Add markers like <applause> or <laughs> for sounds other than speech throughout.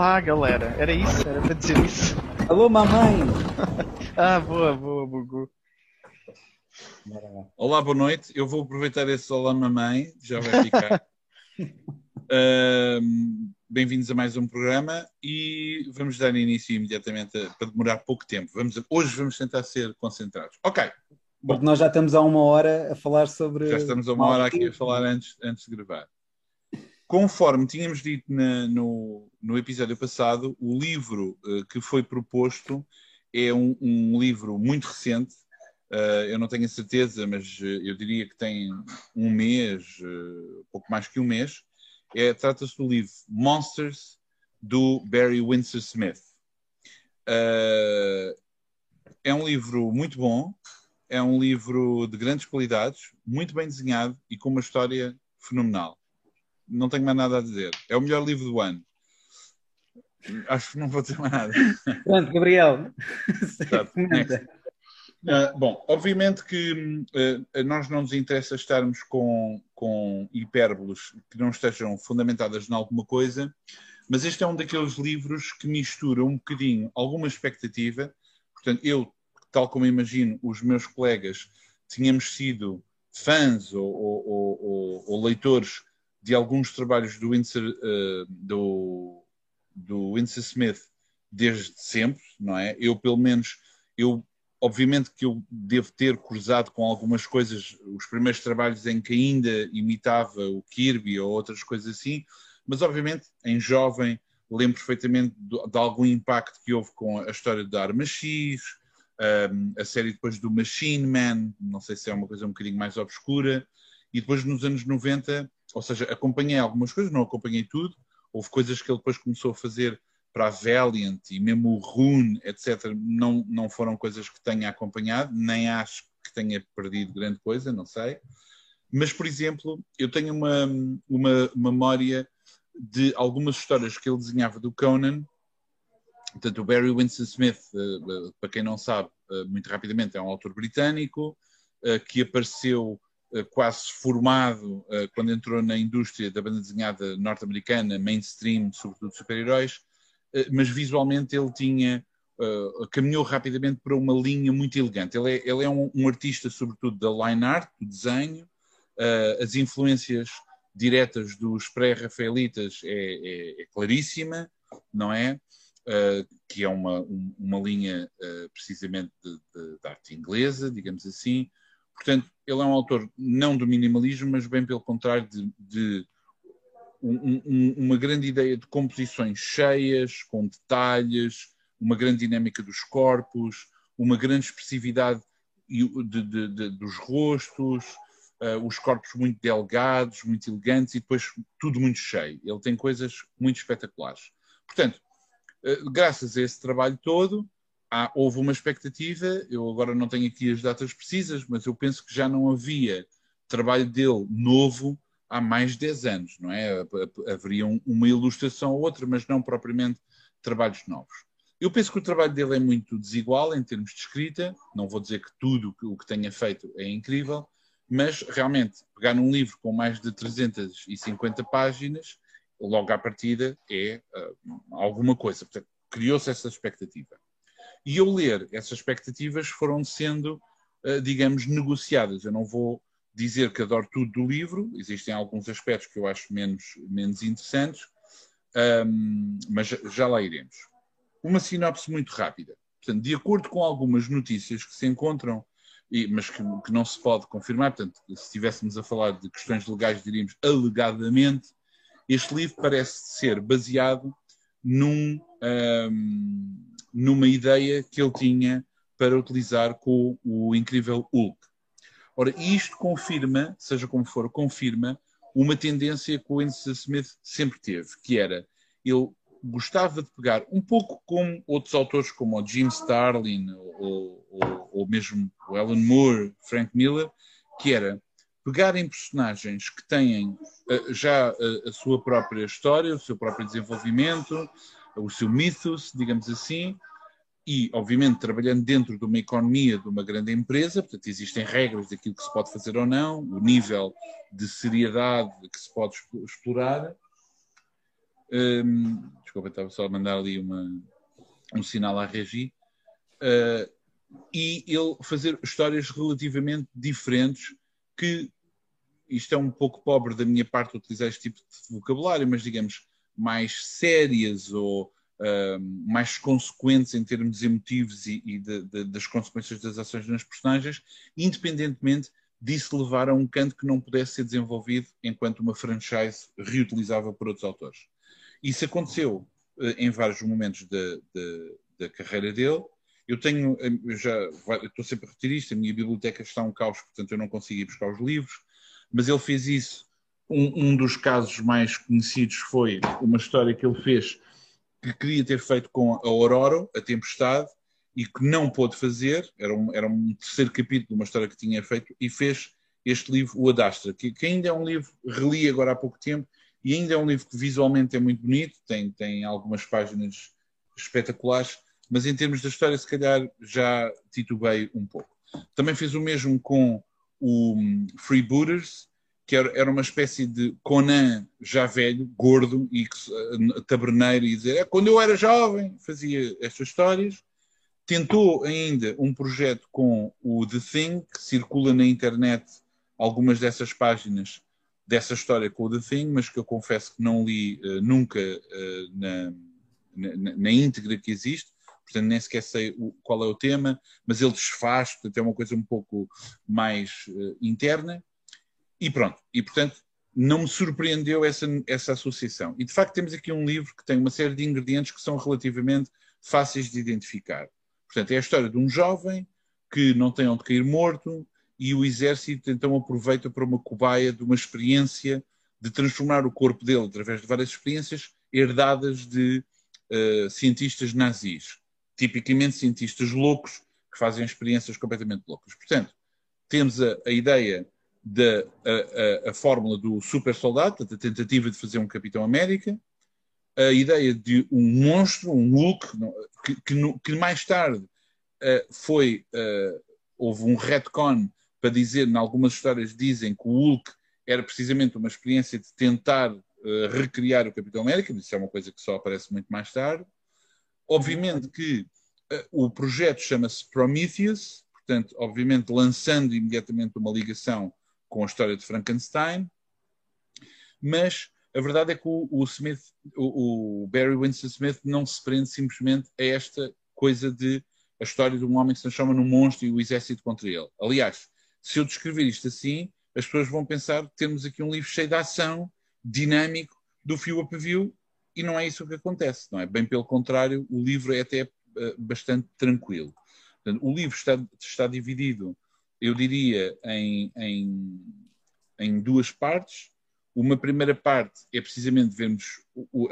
Olá, galera. Era isso? Era para dizer isso? Alô, mamãe! <laughs> ah, boa, boa, Bugu. Olá, boa noite. Eu vou aproveitar esse Olá, mamãe, já vai ficar. <laughs> uh, Bem-vindos a mais um programa e vamos dar início imediatamente a, para demorar pouco tempo. Vamos, hoje vamos tentar ser concentrados. Ok. Bom, Porque nós já estamos há uma hora a falar sobre. Já estamos há uma hora aqui a falar antes, antes de gravar. Conforme tínhamos dito na, no, no episódio passado, o livro uh, que foi proposto é um, um livro muito recente. Uh, eu não tenho a certeza, mas uh, eu diria que tem um mês, pouco mais que um mês. É, Trata-se do livro Monsters, do Barry Windsor Smith. é um livro muito bom, é um livro de grandes qualidades, muito bem desenhado e com uma história fenomenal não tenho mais nada a dizer. É o melhor livro do ano. Acho que não vou dizer mais nada. Pronto, Gabriel. Uh, <laughs> bom, obviamente que uh, nós não nos interessa estarmos com, com hipérboles que não estejam fundamentadas em alguma coisa, mas este é um daqueles livros que mistura um bocadinho alguma expectativa. Portanto, eu, tal como imagino, os meus colegas tínhamos sido fãs ou, ou, ou, ou leitores de alguns trabalhos do Winsor, uh, do, do Winsor Smith desde sempre, não é? Eu, pelo menos, eu, obviamente que eu devo ter cruzado com algumas coisas, os primeiros trabalhos em que ainda imitava o Kirby ou outras coisas assim, mas obviamente, em jovem, lembro perfeitamente de, de algum impacto que houve com a história da Arma X, um, a série depois do Machine Man, não sei se é uma coisa um bocadinho mais obscura, e depois nos anos 90 ou seja, acompanhei algumas coisas, não acompanhei tudo. Houve coisas que ele depois começou a fazer para a Valiant e mesmo o Rune, etc., não, não foram coisas que tenha acompanhado, nem acho que tenha perdido grande coisa, não sei. Mas, por exemplo, eu tenho uma, uma memória de algumas histórias que ele desenhava do Conan. Portanto, o Barry Winston Smith, eh, eh, para quem não sabe, eh, muito rapidamente, é um autor britânico que apareceu quase formado eh, quando entrou na indústria da banda desenhada norte-americana, mainstream, sobretudo super-heróis, eh, mas visualmente ele tinha caminhou rapidamente para uma linha muito elegante. Ele é, ele é um, um, artista, sobretudo, da line art, do desenho. as influências diretas dos pré-rafaelitas é, é, é, claríssima, não é? que é uma, uma linha precisamente de, de, de arte inglesa, digamos assim. Portanto, ele é um autor não do minimalismo, mas bem pelo contrário de, de um, um, uma grande ideia de composições cheias, com detalhes, uma grande dinâmica dos corpos, uma grande expressividade de, de, dos rostos, uh, os corpos muito delgados, muito elegantes e depois tudo muito cheio. Ele tem coisas muito espetaculares. Portanto, uh, graças a esse trabalho todo, há, houve uma expectativa, eu agora não tenho aqui as datas precisas, mas eu penso que já não havia trabalho dele novo há mais de 10 anos, não é? Haveria uma ilustração ou outra, mas não propriamente trabalhos novos. Eu penso que o trabalho dele é muito desigual em termos de escrita, não vou dizer que tudo o que tenha feito é incrível, mas realmente pegar num livro com mais de 350 páginas, logo à partida é uh, alguma coisa. Portanto, criou-se essa expectativa. E eu ler essas expectativas foram sendo, uh, digamos, negociadas. Eu não vou dizer que adoro tudo do livro, existem alguns aspectos que eu acho menos, menos interessantes, um, mas já lá iremos. Uma sinopse muito rápida. Portanto, de acordo com algumas notícias que se encontram, e, mas que, que, não se pode confirmar, portanto, se estivéssemos a falar de questões legais, diríamos alegadamente, este livro parece ser baseado num, um, numa ideia que ele tinha para utilizar com o incrível Hulk. Ora, isto confirma, seja como for, confirma uma tendência que o Winston Smith sempre teve, que era ele gostava de pegar um pouco como outros autores como o Jim Starlin ou, ou, ou mesmo o Alan Moore, Frank Miller, que era pegarem personagens que têm uh, já uh, a sua própria história, o seu próprio desenvolvimento, o seu mythos, digamos assim, e, obviamente, trabalhando dentro de uma economia de uma grande empresa, portanto, existem regras daquilo que se pode fazer ou não, o nível de seriedade que se pode explorar. Um, desculpa, estava só a mandar ali uma, um sinal à regi. Uh, e ele fazer histórias relativamente diferentes que isto é um pouco pobre da minha parte utilizar este tipo de vocabulário, mas digamos mais sérias ou mais consequentes em termos emotivos e, e de, de, das consequências das ações nas personagens, independentemente disso levar a um canto que não pudesse ser desenvolvido enquanto uma franchise reutilizava por outros autores. Isso aconteceu uh, em vários momentos da carreira dele. Eu tenho, eu já eu estou sempre a repetir isto, a minha biblioteca está um caos, portanto eu não consigo ir buscar os livros mas ele fez isso. Um, um, dos casos mais conhecidos foi uma história que ele fez que queria ter feito com a Aurora, a Tempestade, e que não pôde fazer. Era um, era um terceiro capítulo de uma história que tinha feito e fez este livro, O Adastra, que, que ainda é um livro, reli agora há pouco tempo, e ainda é um livro que visualmente é muito bonito, tem, tem algumas páginas espetaculares, mas em termos da história, se calhar já titubei um pouco. Também fez o mesmo com o Freebooters, que era, uma espécie de Conan já velho, gordo e uh, taberneiro, e dizer: é, quando eu era jovem fazia estas histórias. Tentou ainda um projeto com o The Thing, que circula na internet algumas dessas páginas dessa história com o The Thing, mas que eu confesso que não li uh, nunca uh, na, na, na íntegra que existe portanto nem sequer sei o, qual é o tema, mas ele desfaz, portanto é uma coisa um pouco mais uh, interna. E pronto, e portanto não me surpreendeu essa, essa associação. E de facto temos aqui um livro que tem uma série de ingredientes que são relativamente fáceis de identificar. Portanto, é a história de um jovem que não tem onde cair morto e o exército então aproveita para uma cobaia de uma experiência de transformar o corpo dele através de várias experiências herdadas de uh, cientistas nazis tipicamente cientistas loucos que fazem experiências completamente loucas. Portanto, temos a, a ideia da a, a, a, fórmula do super soldado, da tentativa de fazer um Capitão América, a ideia de um monstro, um Hulk, que, que, que mais tarde uh, foi, uh, houve um retcon para dizer, em algumas histórias dizem que o Hulk era precisamente uma experiência de tentar uh, recriar o Capitão América, mas isso é uma coisa que só aparece muito mais tarde. Obviamente que o projeto chama-se Prometheus, portanto, obviamente lançando imediatamente uma ligação com a história de Frankenstein, mas a verdade é que o, o Smith, o, o, Barry Winston Smith não se prende simplesmente a esta coisa de a história de um homem que se transforma num monstro e o exército contra ele. Aliás, se eu descrever isto assim, as pessoas vão pensar que temos aqui um livro cheio de ação, dinâmico, do fio a pavio, e não é isso que acontece, não é? Bem pelo contrário, o livro é até uh, bastante tranquilo. Portanto, o livro está, está dividido, eu diria, em, em, em duas partes. Uma primeira parte é precisamente vermos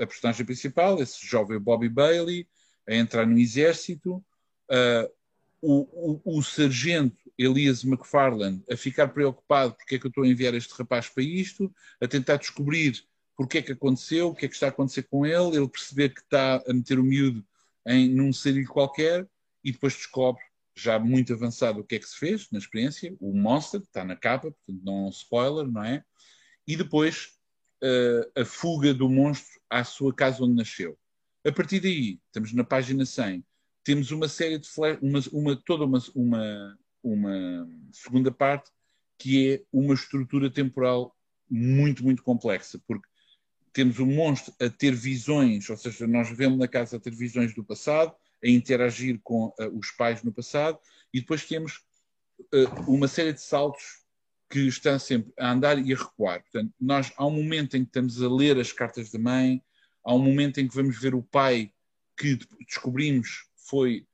a personagem principal, esse jovem Bobby Bailey, a entrar no exército, uh, o, o, o, sargento Elias McFarland a ficar preocupado porque é que eu estou a enviar este rapaz para isto, a tentar descobrir porque é que aconteceu, o que é que está a acontecer com ele, ele perceber que está a meter o miúdo em num sarilho qualquer e depois descobre, já muito avançado, o que é que se fez na experiência, o monster, está na capa, portanto não é um spoiler, não é? E depois uh, a fuga do monstro à sua casa onde nasceu. A partir daí, estamos na página 100, temos uma série de flash, uma, uma, toda uma, uma, uma segunda parte que é uma estrutura temporal muito, muito complexa, porque temos o monstro a ter visões, ou seja, nós vemos na casa a ter visões do passado, a interagir com uh, os pais no passado, e depois temos uh, uma série de saltos que estão sempre a andar e a recuar. Portanto, nós há um momento em que estamos a ler as cartas da mãe, há um momento em que vamos ver o pai que descobrimos foi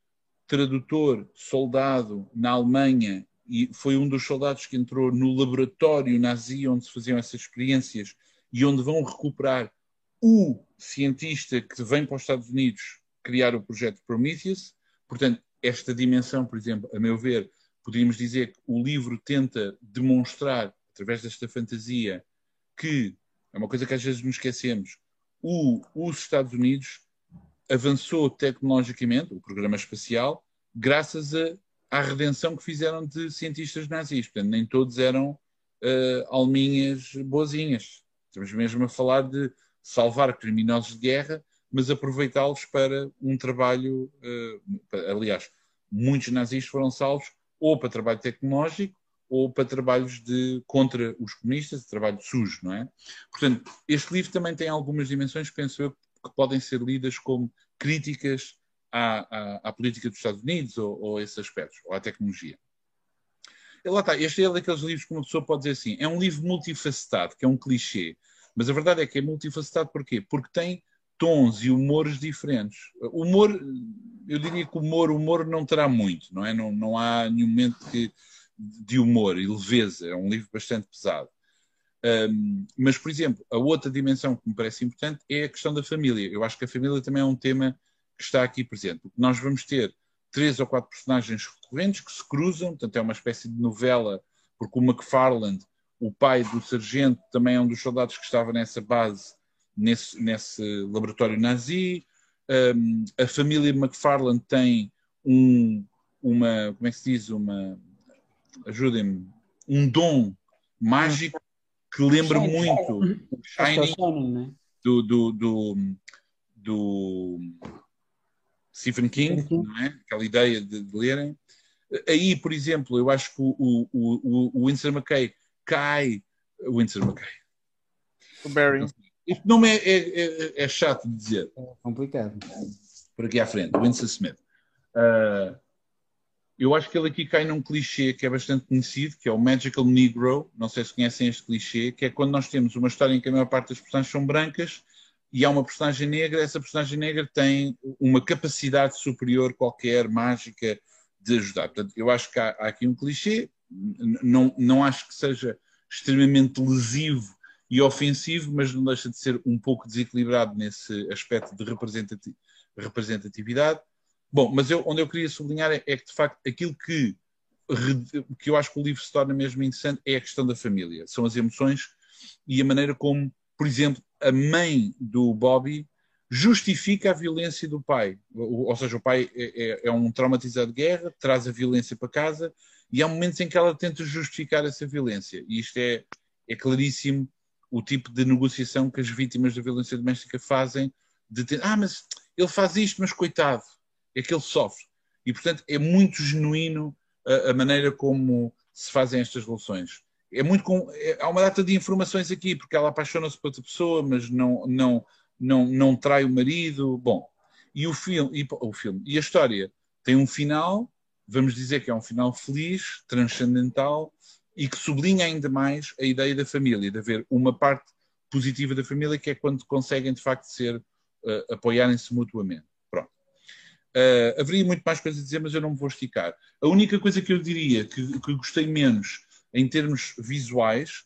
tradutor, soldado na Alemanha e foi um dos soldados que entrou no laboratório nazi onde se faziam essas experiências e onde vão recuperar o cientista que vem para os Estados Unidos criar o projeto Prometheus. Portanto, esta dimensão, por exemplo, a meu ver, poderíamos dizer que o livro tenta demonstrar, através desta fantasia, que é uma coisa que às vezes nos esquecemos, o, os Estados Unidos avançou tecnologicamente, o programa espacial, graças a, à redenção que fizeram de cientistas nazis. Portanto, nem todos eram uh, alminhas boazinhas. Estamos mesmo a falar de salvar criminosos de guerra, mas aproveitá-los para um trabalho. Uh, aliás, muitos nazis foram salvos ou para trabalho tecnológico ou para trabalhos de contra os comunistas, trabalho sujo, não é? Portanto, este livro também tem algumas dimensões, penso eu, que podem ser lidas como críticas à, à, à política dos Estados Unidos ou, ou esses aspectos, ou à tecnologia. E lá está, este é daqueles livros que uma pessoa pode dizer assim, é um livro multifacetado, que é um clichê, mas a verdade é que é multifacetado porquê? Porque tem tons e humores diferentes. Humor, eu diria que humor, humor não terá muito, não é? Não, não há nenhum momento que, de humor e leveza, é um livro bastante pesado. Um, mas, por exemplo, a outra dimensão que me parece importante é a questão da família. Eu acho que a família também é um tema que está aqui presente. Nós vamos ter três ou quatro personagens recorrentes que se cruzam, portanto é uma espécie de novela, porque o McFarland, o pai do sargento, também é um dos soldados que estava nessa base, nesse, nesse laboratório nazi. Um, a família McFarland tem um, uma, como é que se diz, uma, ajudem-me, um dom mágico que lembra muito o Shining é? do, do, do, do Stephen King, não é? aquela ideia de, de, lerem. Aí, por exemplo, eu acho que o, o, o, o Winston McKay cai. O Winston McKay. O Barry. Este nome é, é, é, é, chato de dizer. É complicado. Por aqui à frente, Winston Smith. Uh, eu acho que ele aqui cai num clichê que é bastante conhecido, que é o Magical Negro. Não sei se conhecem este clichê, que é quando nós temos uma história em que a maior parte das personagens são brancas e há uma personagem negra, essa personagem negra tem uma capacidade superior qualquer, mágica, de ajudar. Portanto, eu acho que há, há aqui um clichê, não, não acho que seja extremamente lesivo e ofensivo, mas não deixa de ser um pouco desequilibrado nesse aspecto de representatividade. Bom, mas eu, onde eu queria sublinhar é, é, que, de facto, aquilo que, que eu acho que o livro se torna mesmo interessante é a questão da família. São as emoções e a maneira como, por exemplo, a mãe do Bobby justifica a violência do pai. Ou seja, o pai é, é, é, um traumatizado de guerra, traz a violência para casa e há momentos em que ela tenta justificar essa violência. E isto é, é claríssimo o tipo de negociação que as vítimas da violência doméstica fazem de ter, ah, mas ele faz isto, mas coitado, é que ele sofre. E, portanto, é muito genuíno a, a maneira como se fazem estas relações é muito com, é, há uma data de informações aqui, porque ela apaixona-se por outra pessoa, mas não, não, não, não trai o marido. Bom, e o filme, e, o filme, e a história tem um final, vamos dizer que é um final feliz, transcendental, e que sublinha ainda mais a ideia da família, de haver uma parte positiva da família, que é quando conseguem de facto ser, uh, apoiarem-se mutuamente. Pronto. Uh, haveria muito mais coisas a dizer, mas eu não me vou esticar. A única coisa que eu diria que, que gostei menos em termos visuais,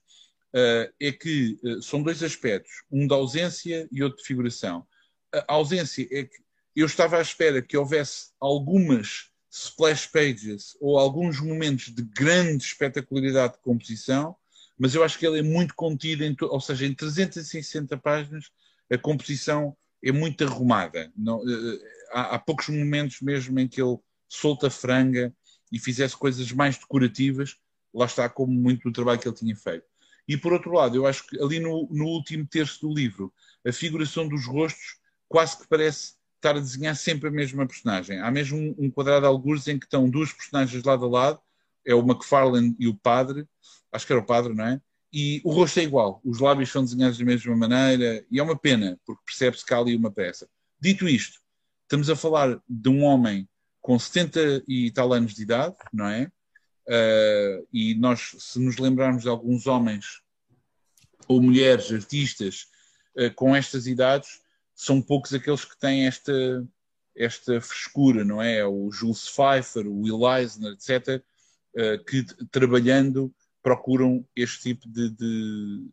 uh, é que são dois aspectos, um da ausência e outro de figuração. A ausência é que eu estava à espera que houvesse algumas splash pages ou alguns momentos de grande espetacularidade de composição, mas eu acho que ele é muito contido, em ou seja, em 360 páginas a composição é muito arrumada. Não, uh, há, há, poucos momentos mesmo em que ele solta franga e fizesse coisas mais decorativas, lá está como muito do trabalho que ele tinha feito. E por outro lado, eu acho que ali no, no último terço do livro, a figuração dos rostos quase que parece estar a desenhar sempre a mesma personagem. Há mesmo um, quadrado de algures em que estão duas personagens lado a lado, é o McFarlane e o padre, acho que era o padre, não é? E o rosto é igual, os lábios são desenhados da mesma maneira, e é uma pena, porque percebe-se que há ali uma peça. Dito isto, estamos a falar de um homem com 70 e tal anos de idade, não é? Uh, e nós, se nos lembrarmos de alguns homens ou mulheres artistas uh, com estas idades, são poucos aqueles que têm esta, esta frescura, não é? O Jules Pfeiffer, o Will Eisner, etc., ah, que trabalhando procuram este tipo de, de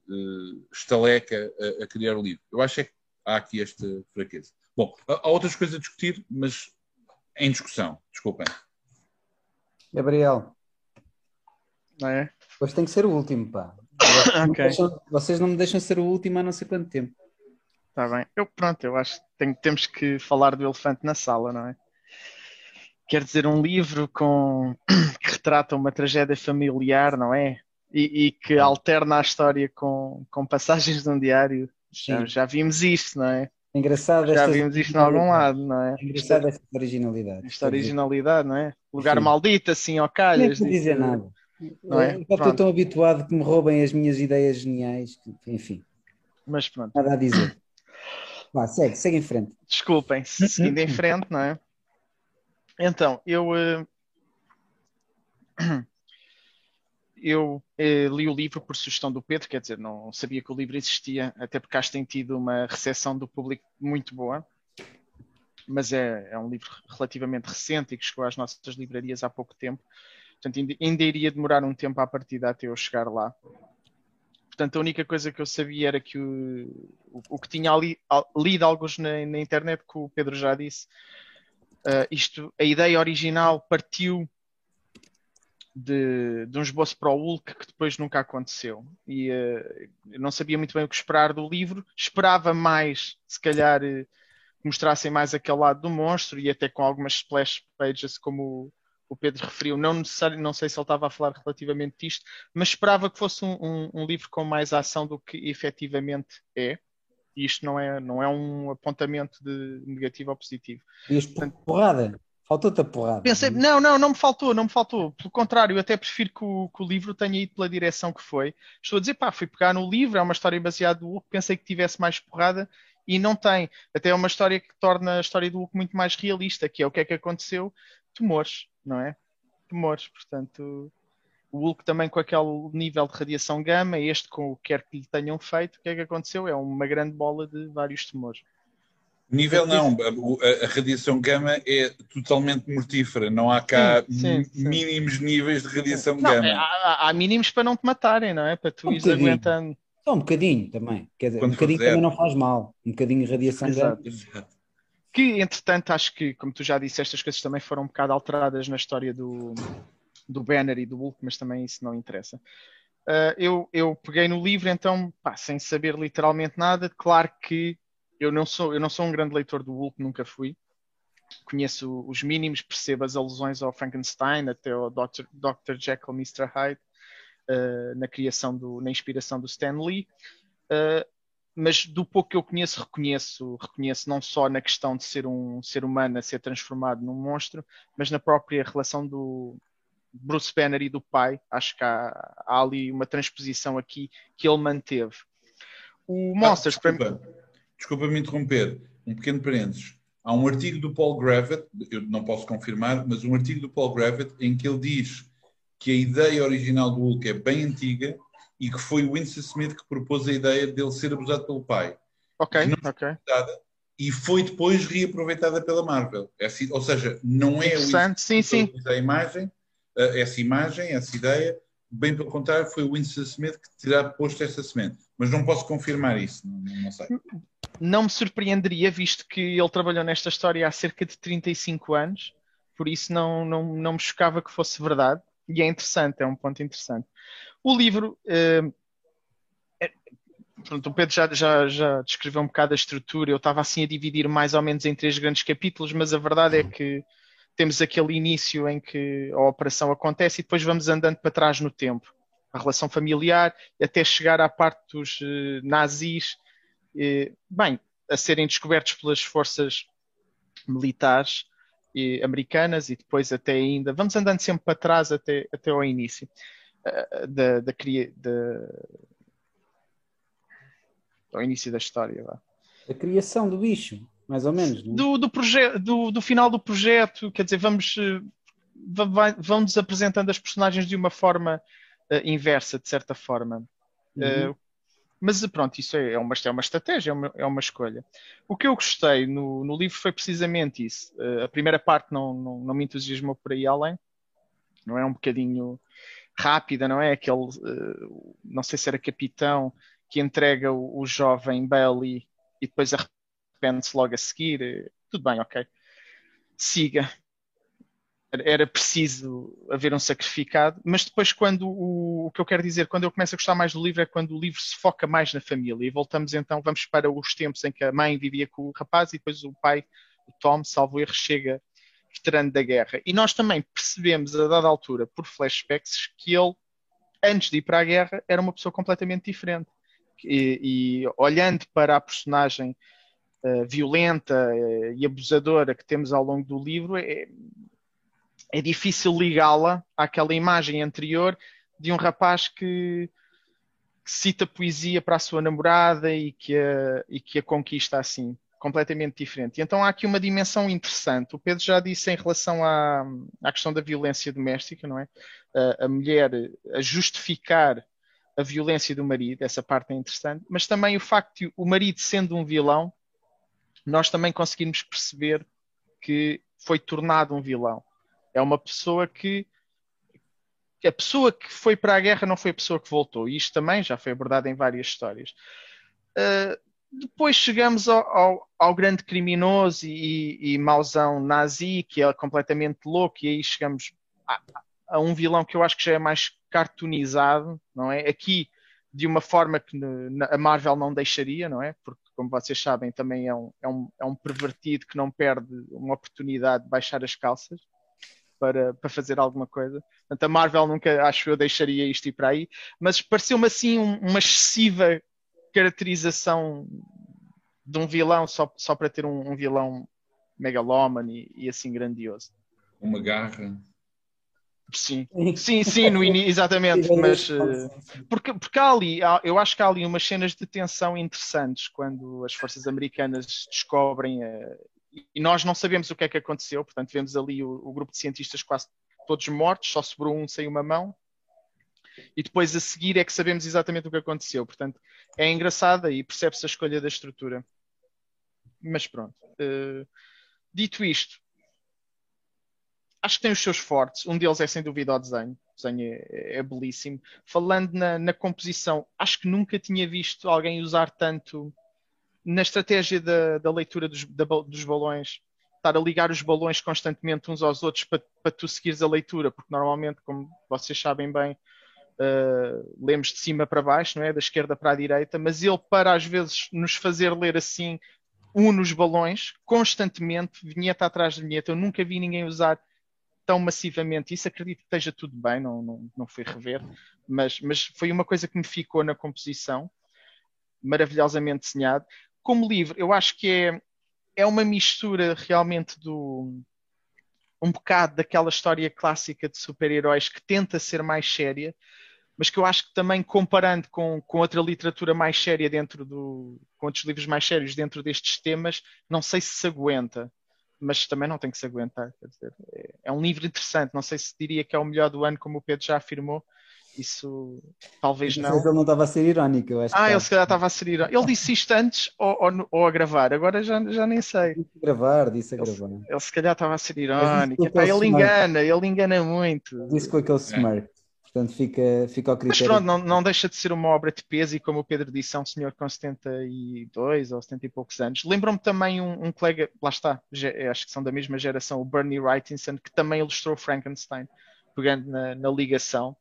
estaleca a, a, criar o livro. Eu acho é que há aqui esta fraqueza. Bom, há outras coisas a discutir, mas em discussão, desculpem. Gabriel, não é? Pois tem que ser o último, pá. <coughs> okay. deixam, vocês não me deixam ser o último há não sei quanto tempo. Está bem. Eu, pronto, eu acho que tem, temos que falar do elefante na sala, não é? Quer dizer, um livro com, <clears throat> que retrata uma tragédia familiar, não é? E, e que alterna a história com, com passagens de um diário. Já, já, vimos isso, não é? Engraçado Já vimos isto em algum lado, não é? Engraçado esta originalidade. Esta originalidade, não é? Lugar Sim. maldito, assim, ao calhas. Não dizer nada. Não é? Eu estou tão habituado que me roubem as minhas ideias geniais, enfim. Mas pronto. Nada a dizer. Vá, segue, segue em frente. Desculpem, seguindo em frente, não é? Então, eu. Uh... <clears throat> eu eh, li o livro por sugestão do Pedro, quer dizer, não sabia que o livro existia, até porque acho que tem tido uma recepção do público muito boa. Mas é, é um livro relativamente recente e que chegou às nossas livrarias há pouco tempo. Portanto, ainda, ainda iria demorar um tempo à partida até eu chegar lá. Portanto, a única coisa que eu sabia era que o, o, o que tinha ali, lido alguns na, na, internet, que o Pedro já disse, uh, isto, a ideia original partiu de, de um esboço para o Hulk que depois nunca aconteceu. E uh, eu não sabia muito bem o que esperar do livro. Esperava mais, se calhar, uh, mostrassem mais aquele lado do monstro e até com algumas splash pages, como o Pedro referiu. Não necessário, não sei se ele estava a falar relativamente disto, mas esperava que fosse um, um, um livro com mais ação do que efetivamente é. E isto não é, não é um apontamento de negativo ou positivo. Portanto, porrada. Faltou-te a porrada. Pensei, não, não, não me faltou, não me faltou. Pelo contrário, eu até prefiro que o, que o, livro tenha ido pela direção que foi. Estou a dizer, pá, fui pegar no livro, é uma história baseada no Hulk, pensei que tivesse mais porrada e não tem. Até é uma história que torna a história do Hulk muito mais realista, que é o que é que aconteceu? Tumores, não é? Tumores, portanto, o Hulk também com aquele nível de radiação gama, este com o que quer que lhe tenham feito, o que é que aconteceu? É uma grande bola de vários tumores. Nível não, a, a, radiação gama é totalmente mortífera, não há cá sim, sim, sim. mínimos níveis de radiação não, gama. É, há, há, mínimos para não te matarem, não é? Para tu um ires aguentando. Só um bocadinho também, quer dizer, Quando um bocadinho também não faz mal, um bocadinho de radiação Exato. gama. Que, entretanto, acho que, como tu já disse, estas coisas também foram um bocado alteradas na história do, do Banner e do Hulk, mas também isso não interessa. Uh, eu, eu peguei no livro, então, pá, sem saber literalmente nada, claro que eu não sou, eu não sou um grande leitor do Hulk, nunca fui. Conheço os mínimos, percebo as alusões ao Frankenstein, até ao Dr. Dr. Jekyll Mr. Hyde, uh, na criação, do, na inspiração do Stan Lee. Uh, mas do pouco que eu conheço, reconheço, reconheço não só na questão de ser um ser humano a ser transformado num monstro, mas na própria relação do Bruce Banner e do pai. Acho que há, há ali uma transposição aqui que ele manteve. O ah, Monsters, ah, para desculpa-me interromper, um pequeno parênteses. Há um artigo do Paul Gravett, eu não posso confirmar, mas um artigo do Paul Gravett em que ele diz que a ideia original do Hulk é bem antiga e que foi o Winston Smith que propôs a ideia dele ser abusado pelo pai. Ok, ok. E foi depois reaproveitada pela Marvel. É assim, ou seja, não é o Winston sim, sim. a imagem, eh, essa imagem, essa ideia, bem pelo contrário, foi o Winston Smith que terá posto essa semente. Mas não posso confirmar isso, não, não sei não me surpreenderia, visto que ele trabalhou nesta história há cerca de 35 anos, por isso não, não, não me chocava que fosse verdade, e é interessante, é um ponto interessante. O livro. Uh, é, pronto, o Pedro já, já, já descreveu um bocado a estrutura, eu estava assim a dividir mais ou menos em três grandes capítulos, mas a verdade é que temos aquele início em que a operação acontece e depois vamos andando para trás no tempo. A relação familiar, até chegar à parte dos uh, nazis bem, a serem descobertos pelas forças militares americanas e depois até ainda, vamos andando sempre para trás até, até ao início uh, da, da, da, início da história. Lá. A criação do bicho, mais ou menos. Não? É? Do, do, do, do final do projeto, quer dizer, vamos uh, vão-nos apresentando as personagens de uma forma uh, inversa, de certa forma. Uhum. Uh, mas pronto, isso é, é, uma, é uma estratégia, é uma, é uma escolha. O que eu gostei no, no livro foi precisamente isso. Uh, a primeira parte não, não, não, me entusiasmou por aí além. Não é um bocadinho rápida, não é? Aquele, uh, não sei se era capitão, que entrega o, o jovem Bailey e depois arrepende-se logo a seguir. Uh, tudo bem, ok. Siga era preciso haver um sacrificado, mas depois quando o, o, que eu quero dizer, quando eu começo a gostar mais do livro é quando o livro se foca mais na família e voltamos então, vamos para os tempos em que a mãe vivia com o rapaz e depois o pai, o Tom, salvo erro, chega veterano da guerra. E nós também percebemos a dada altura, por flashbacks, que ele, antes de ir para a guerra, era uma pessoa completamente diferente. e, e olhando para a personagem uh, violenta uh, e abusadora que temos ao longo do livro, é, é difícil ligá-la àquela imagem anterior de um rapaz que, que, cita poesia para a sua namorada e que a, e que a conquista assim, completamente diferente. E então há aqui uma dimensão interessante. O Pedro já disse em relação à, à questão da violência doméstica, não é? A, a mulher a justificar a violência do marido, essa parte é interessante, mas também o facto de o marido sendo um vilão, nós também conseguimos perceber que foi tornado um vilão. É uma pessoa que a pessoa que foi para a guerra não foi a pessoa que voltou. E isto também já foi abordado em várias histórias. Uh, depois chegamos ao, ao, ao grande criminoso e, e, mauzão nazi, que é completamente louco, e aí chegamos a, a, um vilão que eu acho que já é mais cartoonizado, não é? Aqui, de uma forma que a Marvel não deixaria, não é? Porque, como vocês sabem, também é um, é um, é um pervertido que não perde uma oportunidade de baixar as calças para, para fazer alguma coisa. Portanto, a Marvel nunca, acho eu, deixaria isto ir para aí, mas pareceu-me assim uma excessiva caracterização de um vilão só, só para ter um, um vilão megalómano e, e, assim grandioso. Uma garra. Sim, sim, sim, no in... exatamente, mas uh, porque, porque há ali, há, eu acho que há ali umas cenas de tensão interessantes quando as forças americanas descobrem uh, e nós não sabemos o que é que aconteceu, portanto, vemos ali o, o, grupo de cientistas quase todos mortos, só sobrou um sem uma mão, e depois a seguir é que sabemos exatamente o que aconteceu. Portanto, é engraçada e percebe-se a escolha da estrutura. Mas pronto. Uh, dito isto, acho que tem os seus fortes. Um deles é sem dúvida o desenho. O desenho é, é belíssimo. Falando na, na, composição, acho que nunca tinha visto alguém usar tanto na estratégia da, da leitura dos, da, dos balões, estar a ligar os balões constantemente uns aos outros para, para tu seguires a leitura, porque normalmente, como vocês sabem bem, uh, lemos de cima para baixo, não é? Da esquerda para a direita, mas ele, para às vezes nos fazer ler assim, une os balões constantemente, vinheta atrás de vinheta. Eu nunca vi ninguém usar tão massivamente isso. Acredito que esteja tudo bem, não, não, não fui rever, mas, mas foi uma coisa que me ficou na composição, maravilhosamente desenhado como livro, eu acho que é, é uma mistura realmente do um bocado daquela história clássica de super-heróis que tenta ser mais séria, mas que eu acho que também comparando com, com outra literatura mais séria dentro do com outros livros mais sérios dentro destes temas, não sei se se aguenta, mas também não tem que se aguentar. Dizer, é, é um livro interessante, não sei se diria que é o melhor do ano, como o Pedro já afirmou, isso talvez não. Ele não estava a ser irónico, eu acho. Ah, ele se calhar estava a ser irónico. Ele disse isto antes ou, ou, ou, a gravar, agora já, já nem sei. Disse a gravar, disse a gravar. Ele, ele se calhar estava a ser irónico. Epá, ele engana, ele engana muito. Disse com aquele smart. Portanto, fica, fica ao critério. Mas pronto, não, não deixa de ser uma obra de peso e, como o Pedro disse, é um senhor com 72 ou 70 e poucos anos. Lembram-me também um, um, colega, lá está, acho que são da mesma geração, o Bernie Wrightinson, que também ilustrou Frankenstein, pegando na, na ligação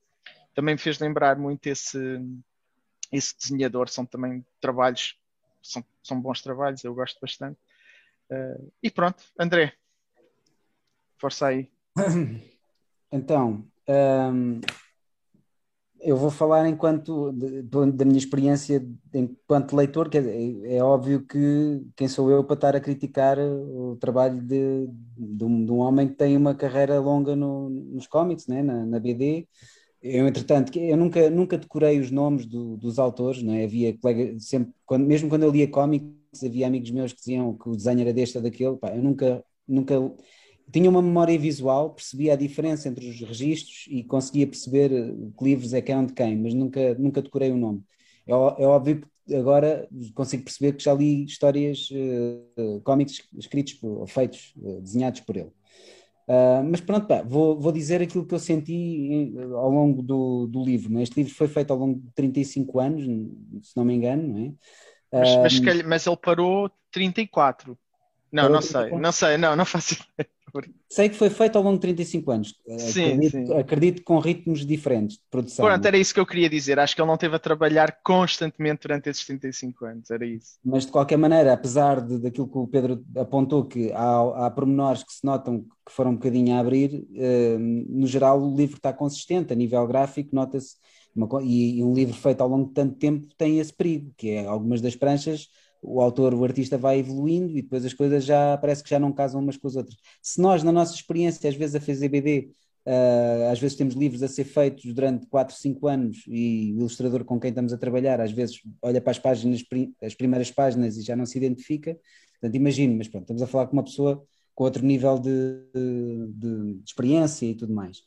também me fez lembrar muito esse, esse desenhador. São também trabalhos, são, são bons trabalhos, eu gosto bastante. Uh, e pronto, André, força aí. <coughs> Então, um, eu vou falar enquanto de, da minha experiência enquanto leitor, que é, é, óbvio que quem sou eu para estar a criticar o trabalho de, de, um, de um homem que tem uma carreira longa no, nos cómics, né? na, na BD, eu, entretanto, eu nunca, nunca decorei os nomes do, dos autores, não é? Havia sempre, quando, mesmo quando eu lia cómics, havia amigos meus que diziam que o desenho era deste ou daquele, pá, eu nunca, nunca tinha uma memória visual, percebia a diferença entre os registros e conseguia perceber que livros é que eram de quem, mas nunca, nunca decorei o nome. É, é óbvio que agora consigo perceber que já li histórias, uh, cómics escritos ou feitos, uh, desenhados por ele. Uh, mas pronto, pá, vou, vou dizer aquilo que eu senti ao longo do, do livro. Né? Este livro foi feito ao longo de 35 anos, se não me engano, não é? Mas, mas, ah, mas ele parou 34. Não, parou não 34? sei, não sei, não, não faço <laughs> ideia. Sei que foi feito ao longo de 35 anos. Sim, acredito, sim. acredito com ritmos diferentes de produção. Pronto, era isso que eu queria dizer. Acho que ele não teve a trabalhar constantemente durante esses 35 anos. Era isso. Mas de qualquer maneira, apesar de, daquilo que o Pedro apontou, que há, há pormenores que se notam que foram um bocadinho a abrir, eh, no geral o livro está consistente. A nível gráfico, nota-se e, e, um livro feito ao longo de tanto tempo tem esse perigo, que é algumas das pranchas, o autor, o artista vai evoluindo e depois as coisas já parece que já não casam umas com as outras. Se nós, na nossa experiência, às vezes a fazer BD, uh, às vezes temos livros a ser feitos durante 4, 5 anos e o ilustrador com quem estamos a trabalhar, às vezes olha para as páginas, as primeiras páginas e já não se identifica. Portanto, imagino, mas pronto, estamos a falar com uma pessoa com outro nível de, de, de experiência e tudo mais.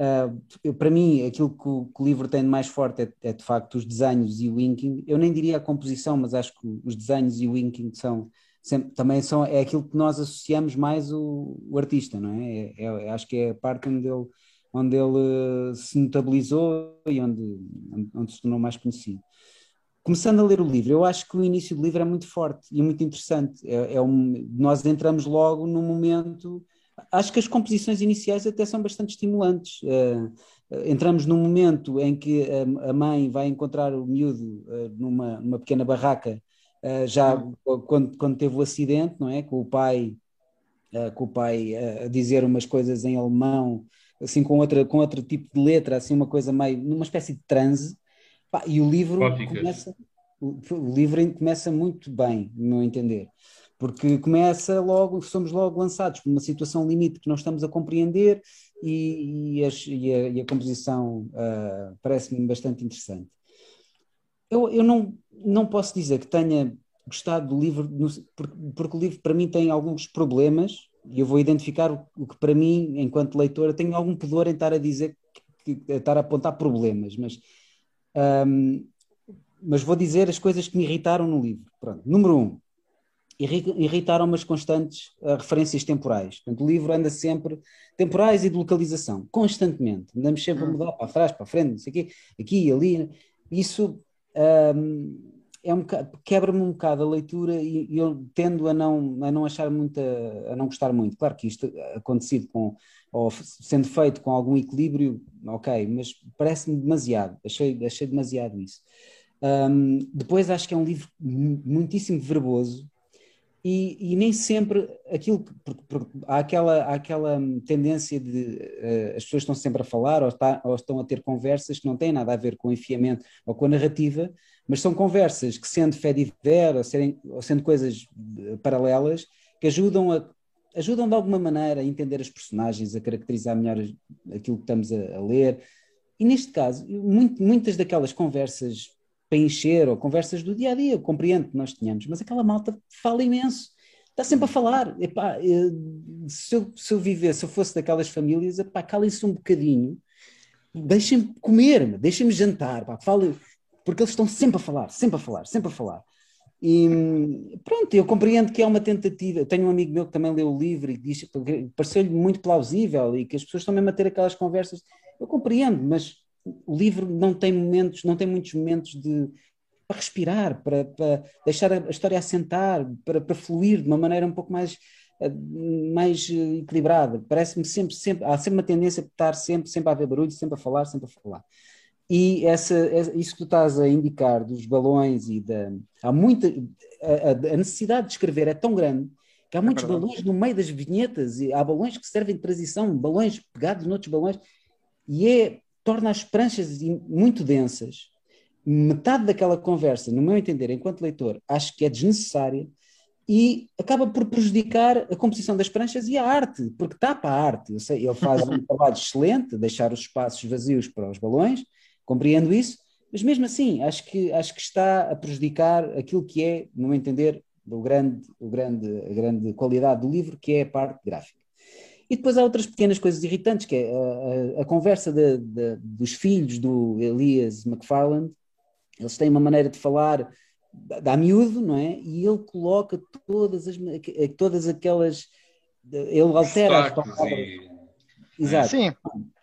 Uh, para mim, aquilo que o, que o, livro tem de mais forte é, é, de facto os desenhos e o inking. Eu nem diria a composição, mas acho que os desenhos e o inking são sempre, também são é aquilo que nós associamos mais o, o artista, não é? É, é? Acho que é a parte onde ele, onde ele se notabilizou e onde, onde se tornou mais conhecido. Começando a ler o livro, eu acho que o início do livro é muito forte e muito interessante. É, é um, nós entramos logo num momento acho que as composições iniciais até são bastante estimulantes. Uh, entramos num momento em que a, a mãe vai encontrar o miúdo uh, numa, numa pequena barraca, uh, já uhum. quando, quando teve o acidente, não é? Com o pai, com o pai a dizer umas coisas em alemão, assim com, outra, com outro tipo de letra, assim uma coisa meio, numa espécie de transe. Pá, e o livro começa, o, o livro começa muito bem, no meu entender porque começa logo, somos logo lançados por uma situação limite que não estamos a compreender e, e, e, a, e a, composição uh, parece-me bastante interessante. Eu, eu não, não posso dizer que tenha gostado do livro, no, porque, porque, o livro para mim tem alguns problemas e eu vou identificar o, o que para mim, enquanto leitora, tenho algum pudor em estar a dizer, que, que, estar a apontar problemas, mas, um, mas vou dizer as coisas que me irritaram no livro. Pronto. Número um, irritaram-me as constantes uh, referências temporais. Portanto, o livro anda sempre temporais e de localização, constantemente. Andamos sempre a hum. mudar para trás, para a frente, não sei o quê, aqui e ali. Isso um, é um quebra-me um bocado a leitura e, e, eu tendo a não, a não achar muito, a, a não gostar muito. Claro que isto acontecido com, ou sendo feito com algum equilíbrio, ok, mas parece-me demasiado, achei, achei demasiado isso. Um, depois acho que é um livro muitíssimo verboso, e, e, nem sempre aquilo que porque, porque há, aquela, há aquela tendência de uh, as pessoas estão sempre a falar ou, está, ou, estão a ter conversas que não têm nada a ver com o enfiamento ou com a narrativa, mas são conversas que, sendo fé diver ou, ou sendo coisas eh, paralelas, que ajudam a ajudam de alguma maneira a entender as personagens, a caracterizar melhor aquilo que estamos a, a ler. E neste caso, muito, muitas daquelas conversas para encher, ou conversas do dia a dia, eu compreendo que nós tenhamos, mas aquela malta fala imenso, está sempre a falar. Epá, eh, se, eu, se eu vivesse, se eu fosse daquelas famílias, calem-se um bocadinho, deixem-me comer, deixem-me jantar, pá, falem, porque eles estão sempre a falar, sempre a falar, sempre a falar. E pronto, eu compreendo que é uma tentativa. Eu tenho um amigo meu que também leu o livro e diz que pareceu-lhe muito plausível e que as pessoas estão mesmo a ter aquelas conversas. Eu compreendo, mas o livro não tem momentos, não tem muitos momentos de para respirar, para, para deixar a história assentar, para, para fluir de uma maneira um pouco mais eh, mais equilibrada. Parece-me sempre, sempre, há sempre uma tendência a estar sempre, sempre a haver barulho, sempre a falar, sempre a falar. E essa, isso que tu estás a indicar dos balões e da. Há muita. A, a necessidade de escrever é tão grande que há é muitos é balões no meio das vinhetas e há balões que servem de transição, balões pegados noutros balões. E é torna as pranchas muito densas. Metade daquela conversa, no meu entender, enquanto leitor, acho que é desnecessária e acaba por prejudicar a composição das pranchas e a arte, porque tapa a arte. Eu sei, ele faz um <laughs> trabalho excelente, deixar os espaços vazios para os balões, compreendo isso, mas mesmo assim, acho que, acho que está a prejudicar aquilo que é, no meu entender, o grande, o grande, a grande qualidade do livro, que é a parte gráfica. E depois há outras pequenas coisas irritantes, que é a, a, a conversa de, de, dos filhos do Elias McFarland, eles têm uma maneira de falar da miúdo, não é? E ele coloca todas, as, todas aquelas. Ele altera as palavras. E... Exato. Sim,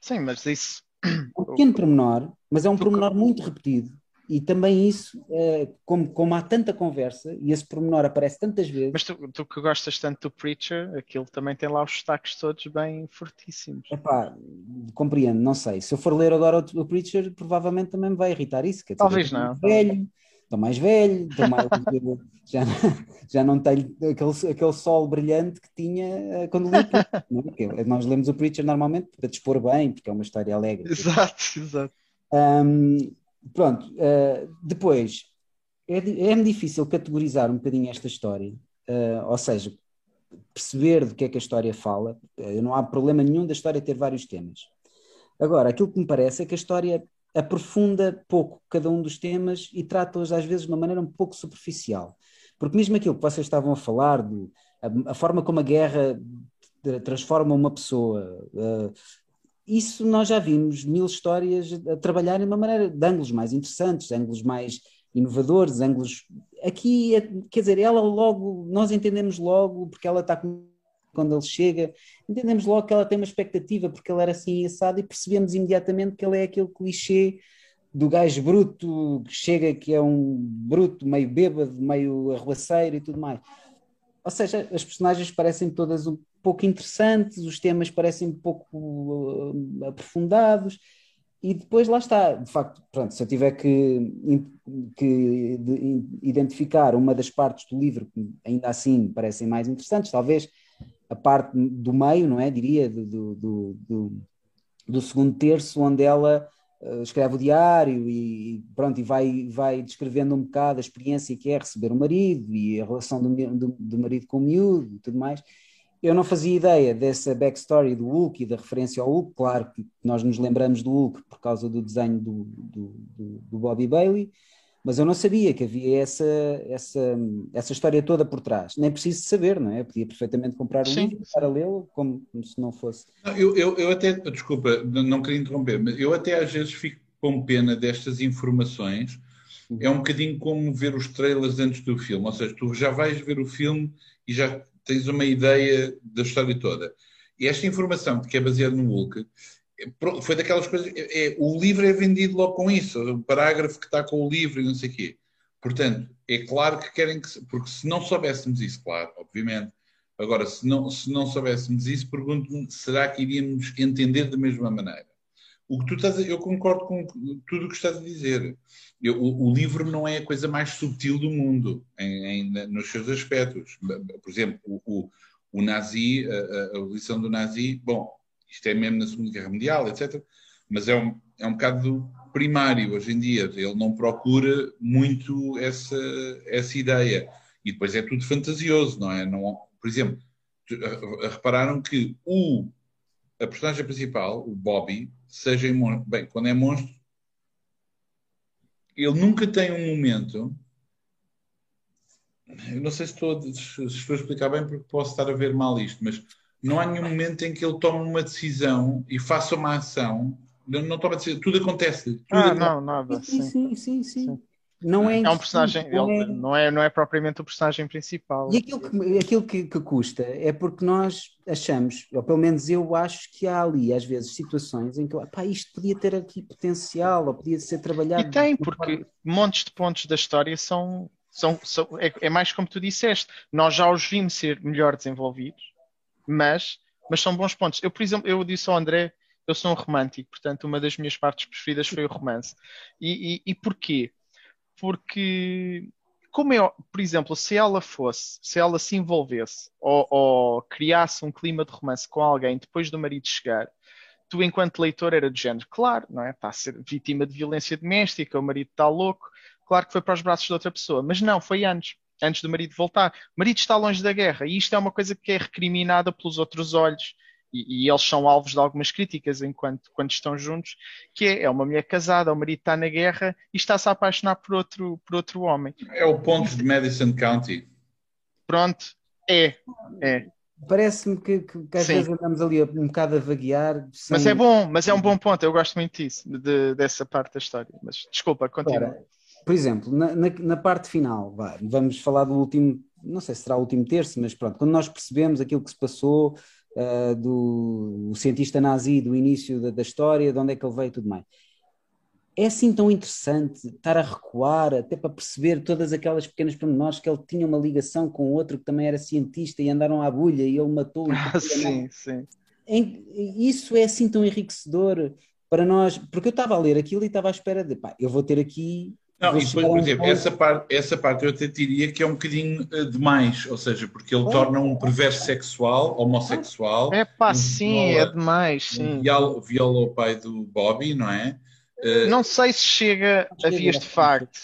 sim, mas isso. É um pequeno pormenor, mas é um pormenor muito repetido e também isso, é, como, como há tanta conversa e esse pormenor aparece tantas vezes. Mas tu, tu, que gostas tanto do Preacher, aquilo também tem lá os destaques todos bem fortíssimos. Epá, compreendo, não sei. Se eu for ler agora o, o Preacher, provavelmente também me vai irritar isso. Dizer, Talvez não. Velho, estou mais velho, estou mais, <laughs> já, já não tenho aquele, aquele sol brilhante que tinha eh, quando li. <laughs> É? nós lemos o Preacher normalmente para dispor bem, porque é uma história alegre. Exato, exato. Um, pronto, uh, depois, é, é difícil categorizar um bocadinho esta história, uh, ou seja, perceber do que é que a história fala. Uh, não há problema nenhum da história ter vários temas. Agora, aquilo que me parece é que a história aprofunda pouco cada um dos temas e trata-os às vezes de uma maneira um pouco superficial. Porque mesmo aquilo que vocês estavam a falar, do, a, a forma como a guerra transforma uma pessoa, isso nós já vimos mil histórias a trabalhar de uma maneira de ângulos mais interessantes, ângulos mais inovadores, ângulos. Aqui, é, quer dizer, ela logo, nós entendemos logo, porque ela está quando ele chega, entendemos logo que ela tem uma expectativa, porque ele era assim assado, e percebemos imediatamente que ele é aquele clichê do gajo bruto que chega, que é um bruto, meio bêbado, meio arruaceiro e tudo mais. Ou seja, as personagens parecem todas um pouco interessantes, os temas parecem um pouco uh, aprofundados, e depois lá está, de facto, pronto, se eu tiver que, que identificar uma das partes do livro que ainda assim parecem mais interessantes, talvez a parte do meio, não é? Diria, do, do, do, do segundo terço, onde ela escreve o diário e pronto, e vai, vai descrevendo um bocado a experiência que é receber o marido e a relação do, do, do marido com o miúdo e tudo mais. Eu não fazia ideia dessa backstory do Hulk e da referência ao Hulk, claro que nós nos lembramos do Hulk por causa do desenho do, do, do Bobby Bailey, mas eu não sabia que havia essa, essa, essa história toda por trás. Nem preciso saber, não é? Eu podia perfeitamente comprar um sim, livro para lê-lo, como, como, se não fosse. Não, eu, eu, eu até, desculpa, não queria interromper, mas eu até às vezes fico com pena destas informações. Uhum. É um bocadinho como ver os trailers antes do filme, ou seja, tu já vais ver o filme e já tens uma ideia da história toda. E esta informação que é baseada no Hulk foi daquelas coisas. É, é, o livro é vendido logo com isso, o parágrafo que está com o livro e não sei o quê. Portanto, é claro que querem que. Porque se não soubéssemos isso, claro, obviamente. Agora, se não, se não soubéssemos isso, pergunto-me: será que iríamos entender da mesma maneira? O que tu estás a, eu concordo com tudo o que estás a dizer. Eu, o, o, livro não é a coisa mais subtil do mundo em, em, nos seus aspectos. Por exemplo, o, o, o nazi, a, a abolição do nazi, bom, isto é mesmo na Segunda Guerra Mundial, etc. Mas é um, é um bocado primário hoje em dia. Ele não procura muito essa, essa ideia. E depois é tudo fantasioso, não é? Não, por exemplo, repararam que o, a personagem principal, o Bobby, seja monstro. Bem, quando é monstro, ele nunca tem um momento. Eu não sei se estou, se estou a explicar bem porque posso estar a ver mal isto, mas não há nenhum momento em que ele tome uma decisão e faça uma ação. Não, não toma decisão, tudo acontece. Tudo ah, acontece. não, nada. Sim, sim, sim. sim. sim. Não é, é um personagem, não é... não é, não é propriamente o personagem principal. E aquilo, que, aquilo que, que, custa é porque nós achamos, ou pelo menos eu acho que há ali, às vezes, situações em que pá, isto podia ter aqui potencial, ou podia ser trabalhado. E tem, porque forma... montes de pontos da história são. são, são é, é mais como tu disseste, nós já os vimos ser melhor desenvolvidos mas, mas são bons pontos. Eu, por exemplo, eu disse ao André, eu sou um romântico, portanto, uma das minhas partes preferidas foi o romance. E, e, e porquê? Porque, como é, por exemplo, se ela fosse, se ela se envolvesse ou, ou criasse um clima de romance com alguém depois do marido chegar, tu, enquanto leitor, era de género, claro, não é? Está a ser vítima de violência doméstica, o marido está louco, claro que foi para os braços de outra pessoa, mas não, foi antes antes do marido voltar. O marido está longe da guerra e isto é uma coisa que é recriminada pelos outros olhos. E, e, eles são alvos de algumas críticas enquanto quando estão juntos, que é, é uma mulher casada, o marido está na guerra e está-se a apaixonar por outro, por outro homem. É o ponto de Madison County. Pronto, é, é. Parece-me que, que, que às Sim. vezes andamos ali um bocado a vaguear. Sem... Mas é bom, mas é um bom ponto. Eu gosto muito disso, de, dessa parte da história. Mas desculpa, continua por exemplo, na, na, na parte final, vai, vamos falar do último, não sei se será o último terço, mas pronto, quando nós percebemos aquilo que se passou uh, do cientista nazi, do início da, da, história, de onde é que ele veio e tudo mais. É assim tão interessante estar a recuar, até para perceber todas aquelas pequenas pormenores que ele tinha uma ligação com outro que também era cientista e andaram à bulha e ele matou. Ah, sim, sim. Isso é assim tão enriquecedor para nós, porque eu estava a ler aquilo e estava à espera de, pá, eu vou ter aqui não, e depois, por exemplo, essa parte, essa parte eu até diria que é um bocadinho uh, demais, ou seja, porque ele oh. torna um perverso sexual, homossexual. É pá, sim, é demais, sim. Viola, viola o pai do Bobby, não é? Uh, não sei se chega a vias de facto.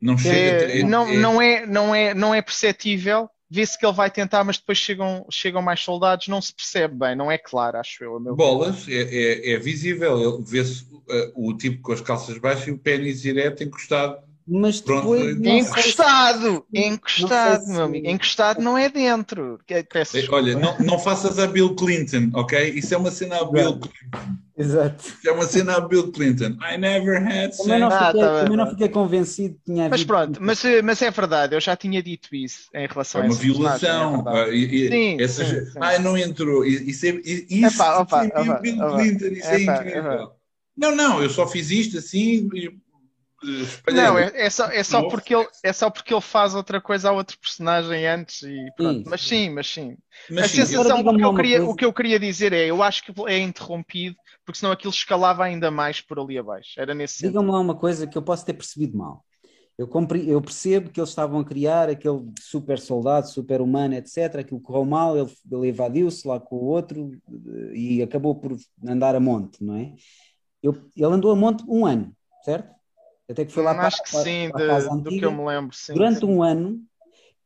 Não chega. É, não, é... não, é, não, é, não é perceptível. Vê-se que ele vai tentar, mas depois chegam, chegam mais soldados, não se percebe bem, não é claro, acho eu. Bolas, é, é, é, visível, vê-se uh, o tipo com as calças baixas e o pênis direto encostado mas depois. encostado! Se... Encostado, meu amigo. Encostado não é dentro. Peço Olha, não, não faças a Bill Clinton, ok? Isso é uma cena a Bill Clinton. Exato. Isso é uma cena a Bill Clinton. I never had sex. Também não fiquei, ah, tá também não fiquei convencido que tinha Mas pronto, mas, mas é verdade, eu já tinha dito isso em relação é a uma violação. É e, sim, essas... sim, sim. Ah, não entrou. Isso é, isso epá, opa, é opa, Bill opa, Clinton, isso é incrível. Não, não, eu só fiz isto assim não, é, é, só, é, só porque ele, é só porque ele faz outra coisa a outro personagem antes e pronto. Mas sim, mas sim. Mas a sim, sensação, o que, eu queria, o que eu queria dizer é, eu acho que é interrompido, porque senão aquilo escalava ainda mais por ali abaixo. Era nesse Digam-me lá uma coisa que eu posso ter percebido mal. Eu, compre, eu percebo que eles estavam a criar aquele super soldado, super humano, etc. Aquilo correu mal, ele, ele evadiu-se lá com o outro eh, e acabou por andar a monte, não é? Eu, ele andou a monte um ano, certo? Até que foi lá hum, para, acho que para, sim, para a casa de, antiga. do que eu me lembro. Sim, durante sim. um ano,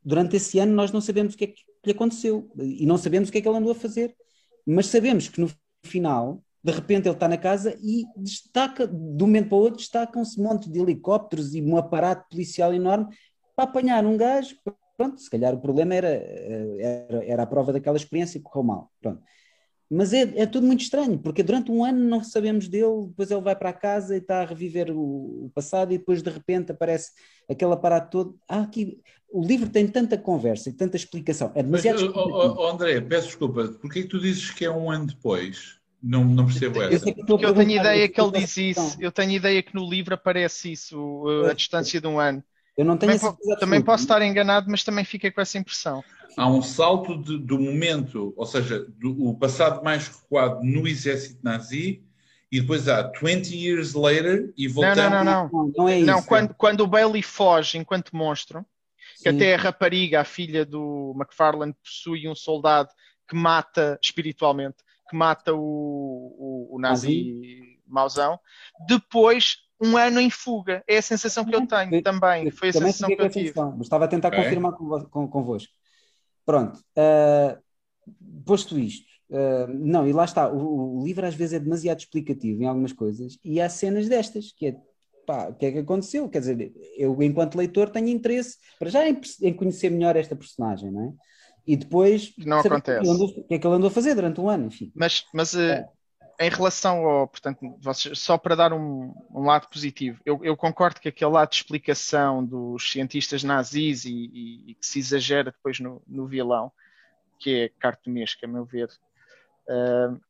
durante esse ano, nós não sabemos o que é que lhe aconteceu e não sabemos o que é que ele andou a fazer, mas sabemos que no final, de repente, ele está na casa e destaca, de um momento para o outro, destacam-se um monte de helicópteros e um aparato policial enorme para apanhar um gajo. Pronto, se calhar o problema era, eh, era, era a prova daquela experiência que correu mal. Pronto. Mas é, é, tudo muito estranho, porque durante um ano não sabemos dele, depois ele vai para casa e está a reviver o, o passado, e depois de repente aparece aquele aparato todo. Ah, aqui, o livro tem tanta conversa e tanta explicação. É demasiado. Mas, oh, oh, André, peço desculpa, porquê que tu dizes que é um ano depois? Não, não percebo essa. Eu, Porque eu tenho ideia que ele diz isso. Eu tenho ideia que no livro aparece isso, a distância de um ano. Eu não tenho também, também posso estar enganado, mas também fiquei com essa impressão há um salto de, do momento, ou seja, do, o passado mais recuado no exército nazi, e depois há 20 years later e voltamos. Não, não, não. Não, não é isso. Não, quando, quando o Bailey foge enquanto monstro, que Sim. até a rapariga, a filha do McFarlane, possui um soldado que mata espiritualmente, que mata o, o, o nazi mauzão, depois um ano em fuga. É a sensação que eu tenho também. Foi a também sensação que eu tive. Estava a tentar é. confirmar convosco. Pronto, uh, posto isto, uh, não, e lá está, o, o, livro às vezes é demasiado explicativo em algumas coisas e há cenas destas, que é pá, o que é que aconteceu? Quer dizer, eu enquanto leitor tenho interesse para já em, em conhecer melhor esta personagem, não é? E depois não acontece. O que é que ele andou a fazer durante um ano, enfim. Mas, mas uh, em relação ao, portanto, vocês, só para dar um, um lado positivo, eu, eu, concordo que aquele lado de explicação dos cientistas nazis e, e, e que se exagera depois no, no, vilão, que é cartunesco, a meu ver, uh,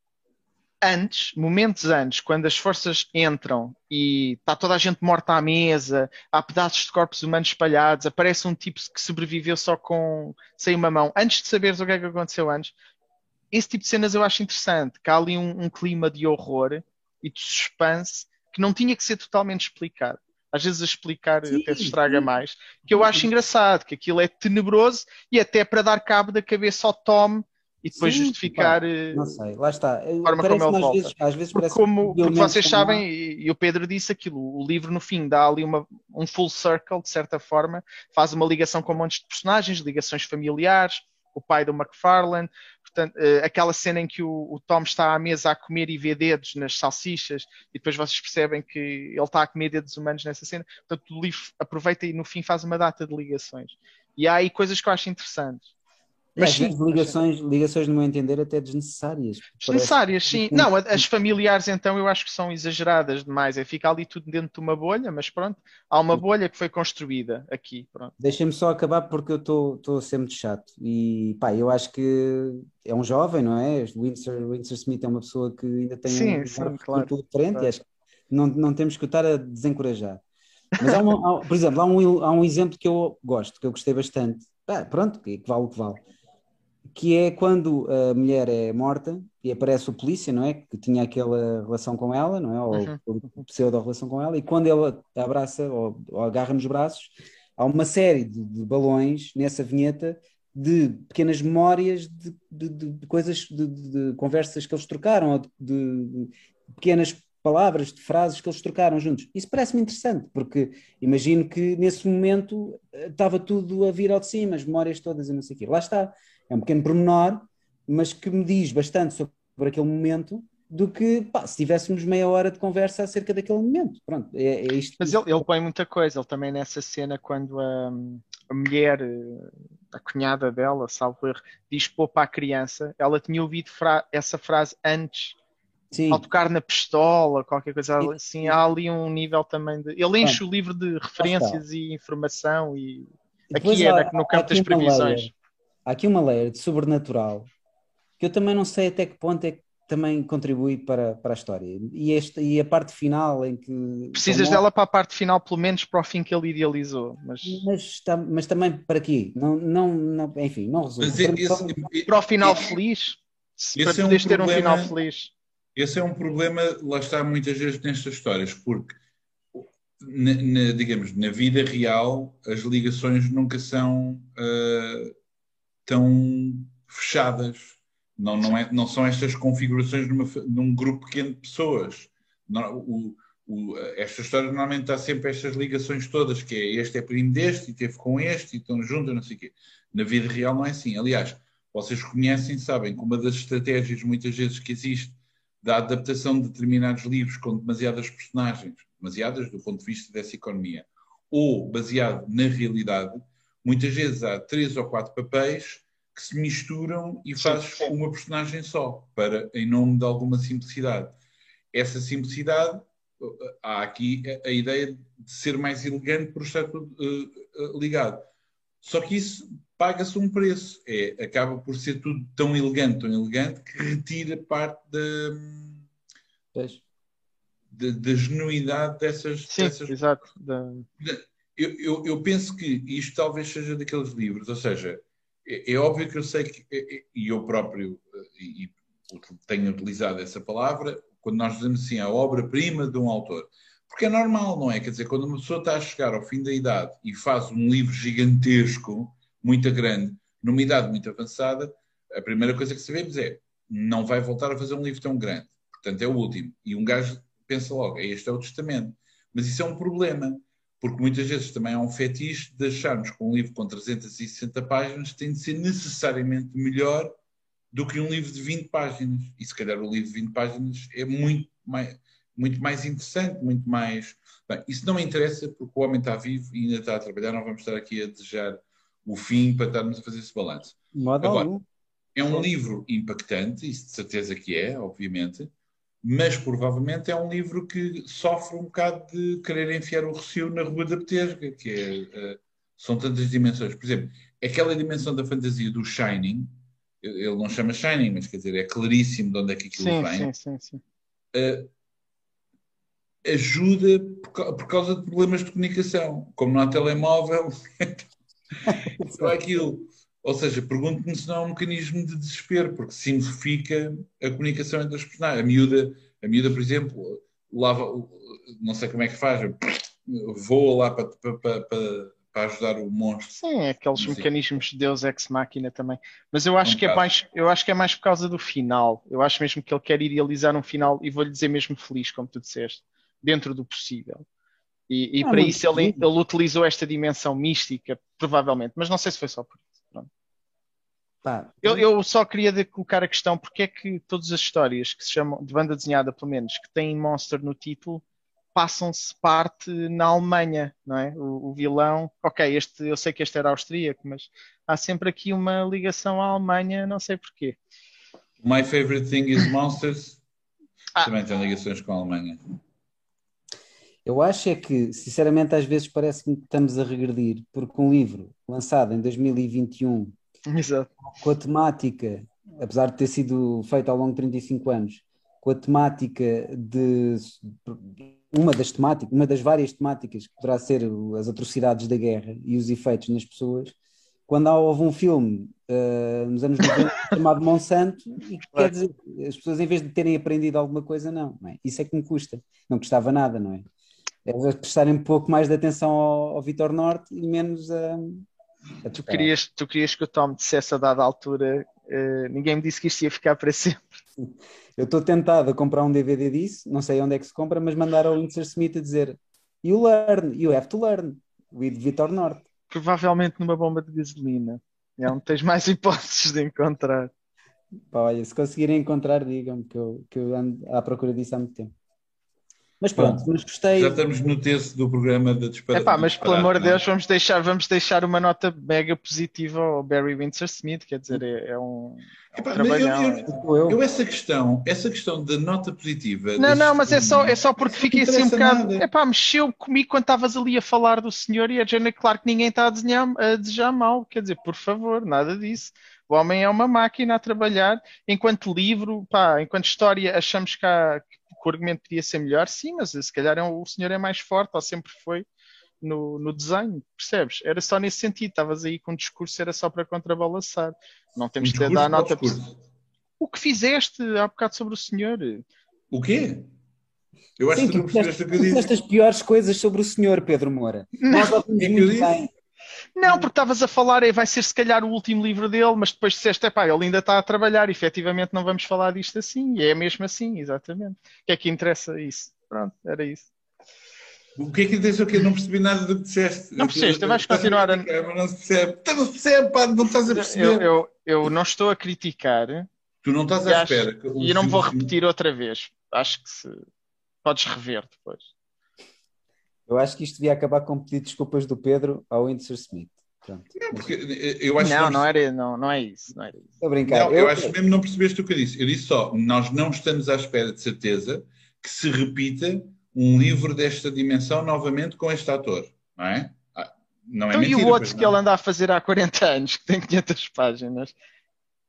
antes, momentos antes, quando as forças entram e está toda a gente morta à mesa, há pedaços de corpos humanos espalhados, aparece um tipo que sobreviveu só com sem uma mão, antes de saberes o que é que aconteceu antes, esse tipo de cenas eu acho interessante, que há ali um, um clima de horror e de suspense que não tinha que ser totalmente explicado. Às vezes a explicar sim, até se estraga sim. mais. Que eu acho engraçado, que aquilo é tenebroso e até para dar cabo da cabeça ao Tom e depois sim, justificar. Pá, eh, não sei, lá está. A forma como ele volta. Vezes, às vezes porque, como, porque vocês sabem, e, e, o Pedro disse aquilo, o livro no fim dá ali uma, um full circle, de certa forma, faz uma ligação com um monte de personagens, ligações familiares, o pai do McFarlane, portanto, uh, aquela cena em que o, o, Tom está à mesa a comer e vê dedos nas salsichas, e depois vocês percebem que ele está a comer dedos humanos nessa cena. Portanto, o livro aproveita e no fim faz uma data de ligações. E há aí coisas que eu acho interessantes. Mas sim, ligações, ligações, no meu entender, até desnecessárias. Desnecessárias, sim. Não, as familiares, então, eu acho que são exageradas demais. É ficar ali tudo dentro de uma bolha, mas pronto, há uma bolha que foi construída aqui. Deixem-me só acabar porque eu estou a ser muito chato. E pá, eu acho que é um jovem, não é? Winsor, Winsor Smith é uma pessoa que ainda tem sim, um sim, claro, diferente claro. e acho que não, não temos que estar a desencorajar. Mas há, uma, há por exemplo, há um, há um exemplo que eu gosto, que eu gostei bastante. Ah, pronto, que vale o que vale que é quando a mulher é morta e aparece o polícia, não é? Que tinha aquela relação com ela, não é? Ou uhum. pseudo-relação com ela, e quando ele a abraça ou, ou agarra nos braços, há uma série de, de balões nessa vinheta de pequenas memórias de, de, de coisas, de, conversas que eles trocaram, ou de, pequenas palavras, de frases que eles trocaram juntos. Isso parece-me interessante, porque imagino que nesse momento eh, estava tudo a vir ao de cima, as memórias todas e não sei o quê. Lá está, é um pequeno pormenor, mas que me diz bastante sobre aquele momento do que pá, se tivéssemos meia hora de conversa acerca daquele momento. Pronto, é, é isto. Mas ele, ele põe muita coisa, ele também nessa cena, quando a, a mulher, eh, a cunhada dela, salvo erro, diz pô para a criança, ela tinha ouvido fra essa frase antes. Sim. Ao tocar na pistola, qualquer coisa Sim. assim, há ali um nível também de. Ele enche o livro de referências e informação e aqui é há, no campo das previsões. Há aqui uma layer de sobrenatural que eu também não sei até que ponto é que também contribui para, para a história. E, este, e a parte final em que. Precisas dela para a parte final, pelo menos para o fim que ele idealizou. Mas, mas, mas também para aqui. Não, não, não, enfim, não resumo. Para, para, o final esse, feliz. Para é poderes um ter um final feliz. Esse é um problema, lá está muitas vezes nestas histórias, porque. Na, na, digamos, na vida real, as ligações nunca são uh, tão fechadas não, não, é, não são estas configurações numa, num grupo pequeno de pessoas. Não, o, o, esta história normalmente há sempre estas ligações todas, que é este é primo deste e teve com este e estão juntos, não sei o quê. Na vida real não é assim. Aliás, vocês conhecem, sabem que uma das estratégias muitas vezes que existe da adaptação de determinados livros com demasiadas personagens, demasiadas do ponto de vista dessa economia, ou baseado na realidade, muitas vezes há três ou quatro papéis que se misturam e fazes uma personagem só, para, em nome de alguma simplicidade. Essa simplicidade, há aqui a, a ideia de ser mais elegante por estar tudo uh, ligado. Só que isso paga-se um preço. É, acaba por ser tudo tão elegante, tão elegante, que retira parte da, da, da genuidade dessas. Sim, dessas... exato. Eu, eu, eu, penso que isto talvez seja daqueles livros, ou seja, é, é, óbvio que eu sei que, é, é, e eu próprio e, e tenho utilizado essa palavra, quando nós dizemos assim, a obra-prima de um autor. Porque é normal, não é? Quer dizer, quando uma pessoa está a chegar ao fim da idade e faz um livro gigantesco, muito grande, numa idade muito avançada, a primeira coisa que sabemos é não vai voltar a fazer um livro tão grande. Portanto, é o último. E um gajo pensa logo, este é o testamento. Mas isso é um problema, porque muitas vezes também há um fetiche de acharmos que um livro com 360 páginas tem de ser necessariamente melhor do que um livro de 20 páginas. E se calhar o livro de 20 páginas é muito mais, muito mais interessante, muito mais. Bem, isso não me interessa porque o homem está vivo e ainda está a trabalhar, não vamos estar aqui a desejar o fim para estarmos a fazer esse balanço. Agora, é um livro impactante, isso de certeza que é, obviamente, mas provavelmente é um livro que sofre um bocado de querer enfiar o recio na Rua da Betesga, que é, uh, são tantas dimensões. Por exemplo, aquela dimensão da fantasia do Shining, ele não chama Shining, mas quer dizer, é claríssimo de onde é que aquilo sim, vem. Sim, sim, sim. Uh, ajuda por, por, causa de problemas de comunicação. Como não há telemóvel, <laughs> então, aquilo. Ou seja, pergunto-me se não é um mecanismo de desespero, porque simplifica a comunicação entre as personagens. A miúda, a miúda por exemplo, lava, não sei como é que faz, voa lá para, para, para, para ajudar o monstro. Sim, aqueles mecanismos de Deus ex machina também. Mas eu acho, um que é mais, eu acho que é mais por causa do final. Eu acho mesmo que ele quer idealizar um final, e vou-lhe dizer mesmo feliz, como tu disseste, dentro do possível. E, e ah, para isso ele, ele, utilizou esta dimensão mística, provavelmente, mas não sei se foi só por isso. Pá, eu, eu, só queria colocar a questão porque é que todas as histórias que se chamam de banda desenhada, pelo menos, que têm Monster no título, passam-se parte na Alemanha, não é? O, o, vilão, ok, este, eu sei que este era austríaco, mas há sempre aqui uma ligação à Alemanha, não sei porquê. My favorite thing is Monsters. <coughs> Ah. Também tem ligações com a Alemanha. Eu acho é que, sinceramente, às vezes parece que estamos a regredir, porque um livro lançado em 2021 Exato. com a temática, apesar de ter sido feito ao longo de 35 anos, com a temática de uma das temáticas, uma das várias temáticas que poderá ser as atrocidades da guerra e os efeitos nas pessoas, quando houve um filme uh, nos anos 90 <laughs> chamado Monsanto, e que quer dizer, as pessoas em vez de terem aprendido alguma coisa, não, não é? Isso é que me custa, não custava nada, não é? É prestarem um pouco mais de atenção ao, ao Vitor Norte e menos a, é tu querias, tu querias que o Tom dissesse a dada altura, uh, ninguém me disse que isto ia ficar para sempre. Eu estou tentado a comprar um DVD disso, não sei onde é que se compra, mas mandar ao Lindsay Smith a dizer You learn, you have to learn, with Vitor Norte. Provavelmente numa bomba de gasolina. É onde tens mais <laughs> hipóteses de encontrar. Pá, olha, se conseguirem encontrar, digam-me que eu, que eu ando à procura disso há muito tempo. Mas pronto, Bom, mas gostei. Já estamos no terço do programa da disparate. Epá, mas pelo amor de Deus, vamos deixar, vamos deixar uma nota mega positiva ao Barry Windsor Smith, quer dizer, é, é um, é um Epá, eu, trabalhão. eu- Eu, essa questão, essa questão da nota positiva. Não, das- não, mas é só, é só porque fiquei assim um bocado. nada. Epá, mexeu comigo quando estavas ali a falar do senhor e a Jenna, claro que ninguém está a, desenhar, a desejar mal, quer dizer, por favor, nada disso. O homem é uma máquina a trabalhar, enquanto livro, pá, enquanto história, achamos que, há- que o argumento podia ser melhor, sim, mas se calhar é um- o senhor é mais forte, ou sempre foi, no, no desenho, percebes? Era só nesse sentido, estavas aí com um discurso, era só para contrabalançar. Não temos de dar discurso nota. O que fizeste há bocado sobre o senhor? O quê? Eu acho sim, que tu não percebeste o que eu disse. as piores coisas sobre o senhor, Pedro Moura. Nós ouvimos que é que muito disse? bem. Não, porque estavas a falar, vai ser se calhar o último livro dele, mas depois disseste, epá, ele ainda está a trabalhar, efetivamente não vamos falar disto assim, e é mesmo assim, exatamente. O que é que interessa isso? Pronto, era isso. O que é que interessa? O que não percebi nada do que disseste. Não percebeste, vais continuar a- Mas não se percebe. Então Não se percebe, pá, não estás a perceber. Eu, eu, eu não estou a criticar Tu não estás à espera. e eu não vou repetir outra vez. Acho que se podes rever depois. Eu acho que isto devia acabar com pedido de desculpas do Pedro ao Windsor Smith. Pronto. Não, porque eu acho que Não, não era, não, não é isso, não era isso. Estou a brincar. Não, eu acho que mesmo não percebeste o que eu disse. Eu disse só, nós não estamos à espera de certeza que se repita um livro desta dimensão novamente com este ator, não é? Ah, Não é Então, mentira. e o outro que não. ele anda a fazer há 40 anos, que tem 500 páginas,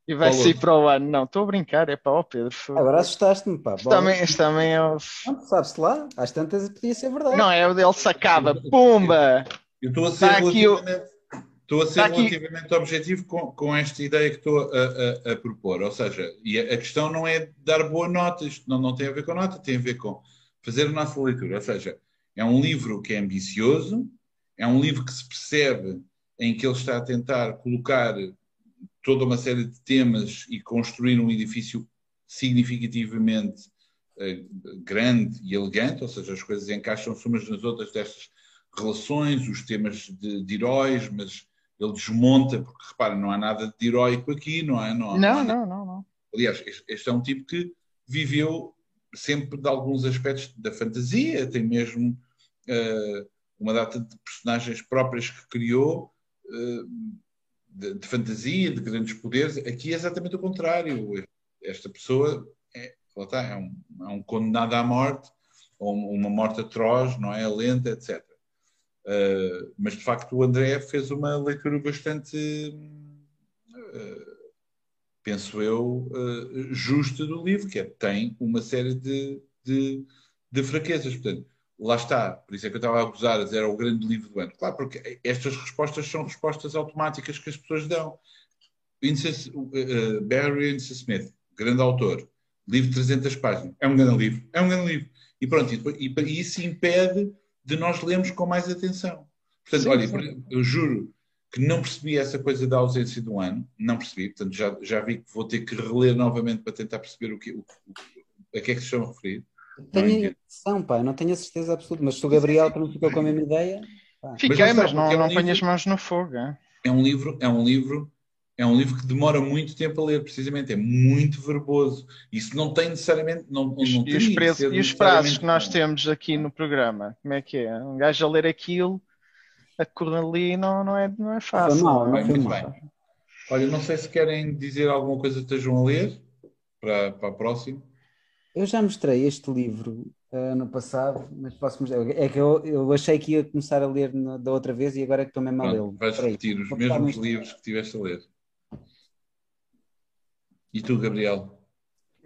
e vai Qual sair para o ano? Não, estou a brincar, é para o Pedro. Agora assustaste-me, pá. Isto também, isto também é o... Não, Sabe-se lá, às tantas podia ser verdade. Não, é o dele sacava, pumba! Eu estou a ser Está aqui o- relativamente, estou a ser está aqui- relativamente objetivo com, com esta ideia que estou a, a- a propor. Ou seja, e a, a questão não é dar boa nota, isto não, não tem a ver com nota, tem a ver com fazer a nossa leitura. Ou seja, é um livro que é ambicioso, é um livro que se percebe em que ele está a tentar colocar toda uma série de temas e construir um edifício significativamente eh, grande e elegante, ou seja, as coisas encaixam-se umas nas outras destas relações, os temas de, de heróis, mas ele desmonta, porque repara, não há nada de heróico aqui, não há? Não, há- Não, não, não, não. Aliás, este, é um tipo que viveu sempre de alguns aspectos da fantasia, tem mesmo eh, uma data de personagens próprias que criou, eh, de, de fantasia, de grandes poderes. Aqui é exatamente o contrário. Esta pessoa é, está, é, um, é um condenado à morte, ou uma morte atroz, não é? Lenta, etc. Uh, mas de facto o André fez uma leitura bastante, uh, penso eu, uh, justa do livro, que é, tem uma série de, de, de, fraquezas. Portanto, lá está, por isso é que eu estava a acusar, era o grande livro do ano. Claro, porque estas respostas são respostas automáticas que as pessoas dão. Vincent, uh, Barry Winston Smith, grande autor, livro de 300 páginas, é um grande livro, é um grande livro. E pronto, e, e, e isso impede de nós lermos com mais atenção. Portanto, sim, olha, sim. eu juro que não percebi essa coisa da ausência de um ano, não percebi, portanto já, já vi que vou ter que reler novamente para tentar perceber o que, o, o, a que é que se estão a referir. Tenho a impressão, pá, não tenho a certeza absoluta, mas se o Gabriel não ficou com a mesma ideia. Pá. Fiquei, mas não, não, é um ponho as mãos no fogo. É? é um livro, é um livro é um livro que demora muito tempo a ler, precisamente, é muito verboso. Isso não tem necessariamente. Não, não e, os preços, e os prazos que nós temos aqui no programa, como é que é? Um gajo a ler aquilo, a cor ali não, não, é, não é fácil. Não, não, bem, muito bem. Olha, não sei se querem dizer alguma coisa que estejam a ler para, para a próxima. Eu já mostrei este livro uh, no passado, mas posso mostrar. É que eu, eu achei que ia começar a ler na, da outra vez e agora é que estou mesmo a lê-lo. Vais repetir os mesmos livros que tiveste a ler. E tu, Gabriel?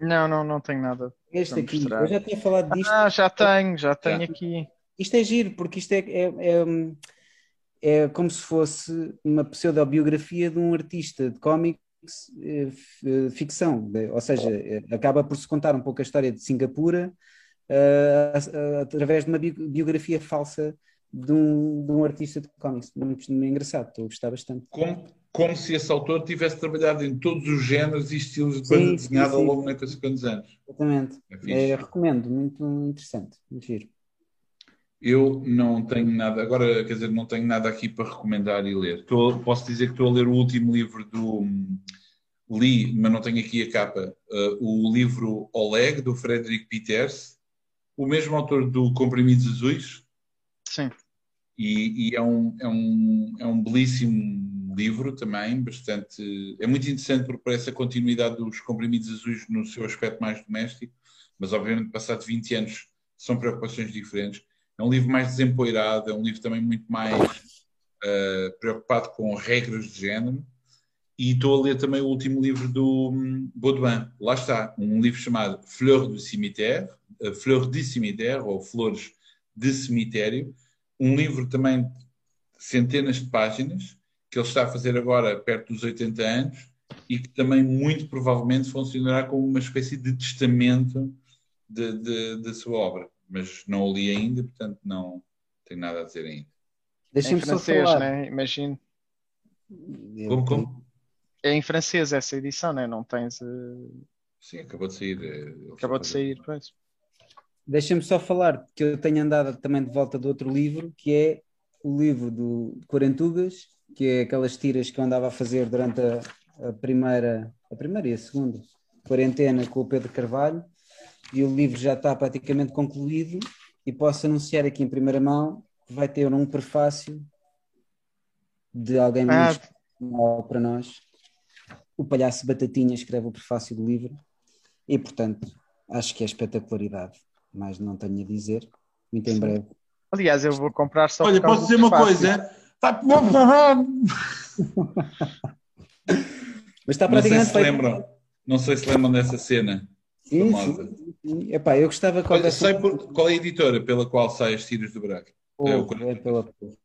Não, não, não tenho nada. Este aqui, mostrar. eu já tinha falado disto. Ah, já tenho, já tenho já. aqui. Isto é giro, porque isto é, é, é, é como se fosse uma pseudobiografia de um artista de cómics eh, ficção, ou seja, acaba por se contar um pouco a história de Singapura uh, através de uma biografia falsa de um, de um artista de cómics. Muito, muito engraçado, estou a gostar bastante. Como, como se esse autor tivesse trabalhado em todos os géneros e estilos de banda desenhada ao longo de não sei quantos anos. Exatamente. É é, recomendo, muito interessante, muito giro. Eu não tenho nada, agora quer dizer, não tenho nada aqui para recomendar e ler. Estou, posso dizer que estou a ler o último livro do. Li, mas não tenho aqui a capa, uh, o livro Oleg, do Frederick Peters, o mesmo autor do Comprimidos Azuis. Sim. E, e é, um, é, um, é um belíssimo livro também, bastante. É muito interessante porque parece a continuidade dos Comprimidos Azuis no seu aspecto mais doméstico, mas obviamente, passado 20 anos, são preocupações diferentes é um livro mais desempoeirado, é um livro também muito mais uh, preocupado com regras de género. E estou a ler também o último livro do um, Baudouin. Lá está, um livro chamado Fleur du Cimetière, uh, Fleur du Cimetière, ou Flores de Cemitério. Um livro também de centenas de páginas, que ele está a fazer agora perto dos 80 anos, e que também muito provavelmente funcionará como uma espécie de testamento da sua obra mas não o li ainda, portanto não tenho nada a dizer ainda. Deixa-me é só falar. né? Imagino. Como, como? É em francês essa edição, né? Não tens. Uh... Sim, acabou de sair. Eh, acabou de sair, pois. Deixa-me só falar que eu tenho andado também de volta do outro livro, que é o livro do Quarentugas, que é aquelas tiras que eu andava a fazer durante a, a primeira, a primeira e a segunda quarentena com o Pedro Carvalho e o livro já está praticamente concluído e posso anunciar aqui em primeira mão que vai ter um prefácio de alguém ah. muito especial para nós. O palhaço Batatinha escreve o prefácio do livro e, portanto, acho que é espetacularidade, mas não tenho a dizer. Muito em breve. Aliás, eu vou comprar só. Olha, posso dizer uma coisa? Está <laughs> Mas está praticamente. Não sei se lembram, não sei se lembram dessa cena. Sim, sim, sim. Epá, eu gostava que Olha, sei por, qual é a editora pela qual sai as tiras do Braga? é, o, é pela Polvo.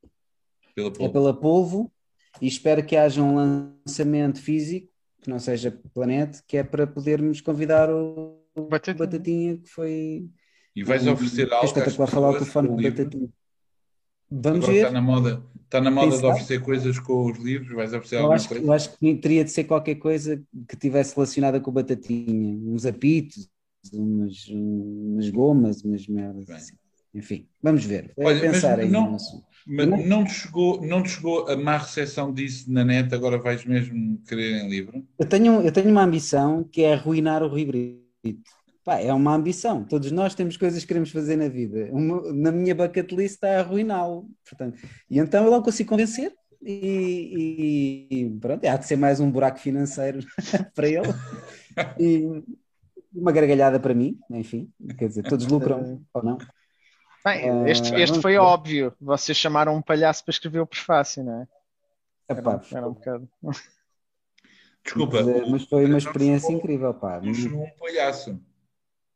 Pela Polvo. É pela Polvo e espero que haja um lançamento físico, que não seja Planete, que é para podermos convidar o Batatinha, Batatinha que foi. E vais oferecer algo. Espetacular falar o telefone do Batatinha. Vamos Agora ver. Está na moda, está na moda de oferecer coisas com os livros, vais oferecer eu alguma acho, coisa? Eu acho que teria de ser qualquer coisa que tivesse relacionada com batatinha, uns apitos, umas, umas gomas, umas merdas. Assim. Enfim, vamos ver. Olha, pensar mas aí não, mas não, não, te chegou, não te chegou a má recepção disso na net, agora vais mesmo querer em livro? Eu tenho, eu tenho uma ambição que é arruinar o Rui Brito. Pá, é uma ambição. Todos nós temos coisas que queremos fazer na vida. Uma, na minha bucket list está a arruiná-lo. Portanto, e então eu não consigo convencer. E, e, pronto, há de ser mais um buraco financeiro <laughs> para ele. E uma gargalhada para mim, enfim. Quer dizer, todos lucram ou não. Bem, este, ah, este foi óbvio. Vocês chamaram um palhaço para escrever o prefácio, não é? Epá, era, era um bocado. Desculpa. Mas, mas foi uma experiência incrível, pá. Um palhaço.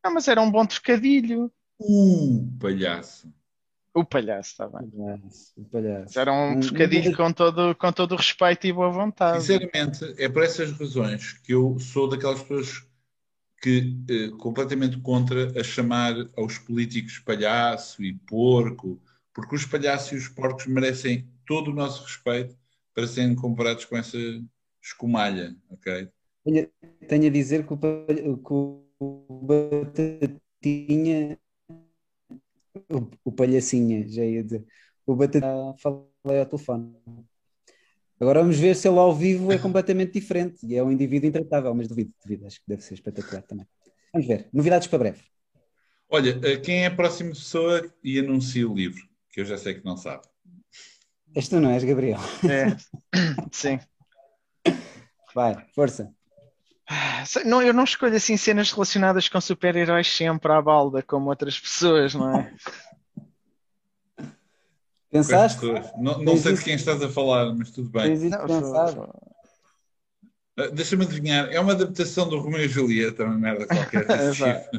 Ah, mas era um bom trocadilho. O palhaço. O palhaço, está bem. O palhaço. Era um trocadilho com todo, com todo o respeito e boa vontade. Sinceramente, é por essas razões que eu sou daquelas pessoas que eh, completamente contra a chamar aos políticos palhaço e porco, porque os palhaços e os porcos merecem todo o nosso respeito para serem comparados com essa escumalha, ok? Tenho, tenho a dizer que o, que o Batatinha, o, o Palhacinha, já ia dizer, o Batatinha, falei ao telefone. Agora vamos ver se ele ao vivo é completamente diferente e é um indivíduo intratável, mas duvido, duvido, acho que deve ser espetacular também. Vamos ver, novidades para breve. Olha, eh, quem é a próxima pessoa e anuncia o livro? Que eu já sei que não sabe. És tu, não és, Gabriel? É, sim. Vai, força. Não, eu não escolho assim cenas relacionadas com super-heróis sempre à balda, como outras pessoas, não é? <laughs> Pensaste? Não, não sei de quem estás a falar, mas tudo bem. Não, ah, Deixa-me adivinhar, é uma adaptação do Romeo e Julieta, uma merda qualquer. <laughs>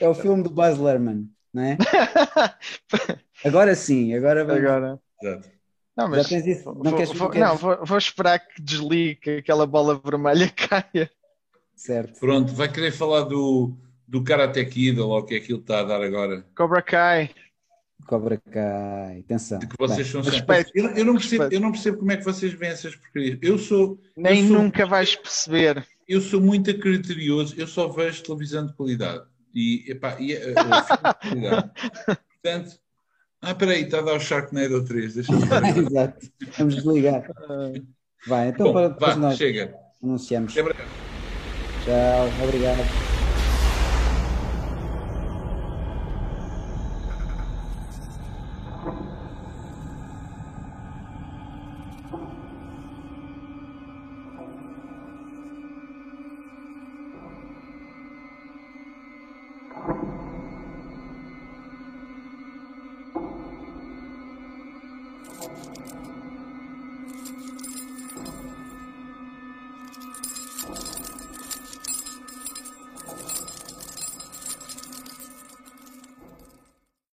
é o filme do Baz Luhrmann, não é? <laughs> agora sim, agora vamos. Agora. Exato. Não, mas Já tens isso. Não, vou, queres, vou, não vou, vou, esperar que desligue, que aquela bola vermelha <laughs> caia. Certo. Pronto, vai querer falar do, do Karate Kid, ou o que é que ele está a dar agora? Cobra Kai. Cobra Kai, atenção. De que vocês Bem, são respeito, eu, eu não percebo, respeito. eu não percebo como é que vocês veem essas porcarias. Eu sou, Nem eu sou, nunca vais perceber. eu sou muito criterioso, eu só vejo televisão de qualidade. E, epá, e, filme de qualidade. <laughs> Portanto, ah, peraí, está a dar o Sharknado 3, deixa-me <laughs> ver. Exato. Vamos desligar. Vai, então Bom, para depois vá, nós chega. anunciamos. Até breve. Tchau, obrigado.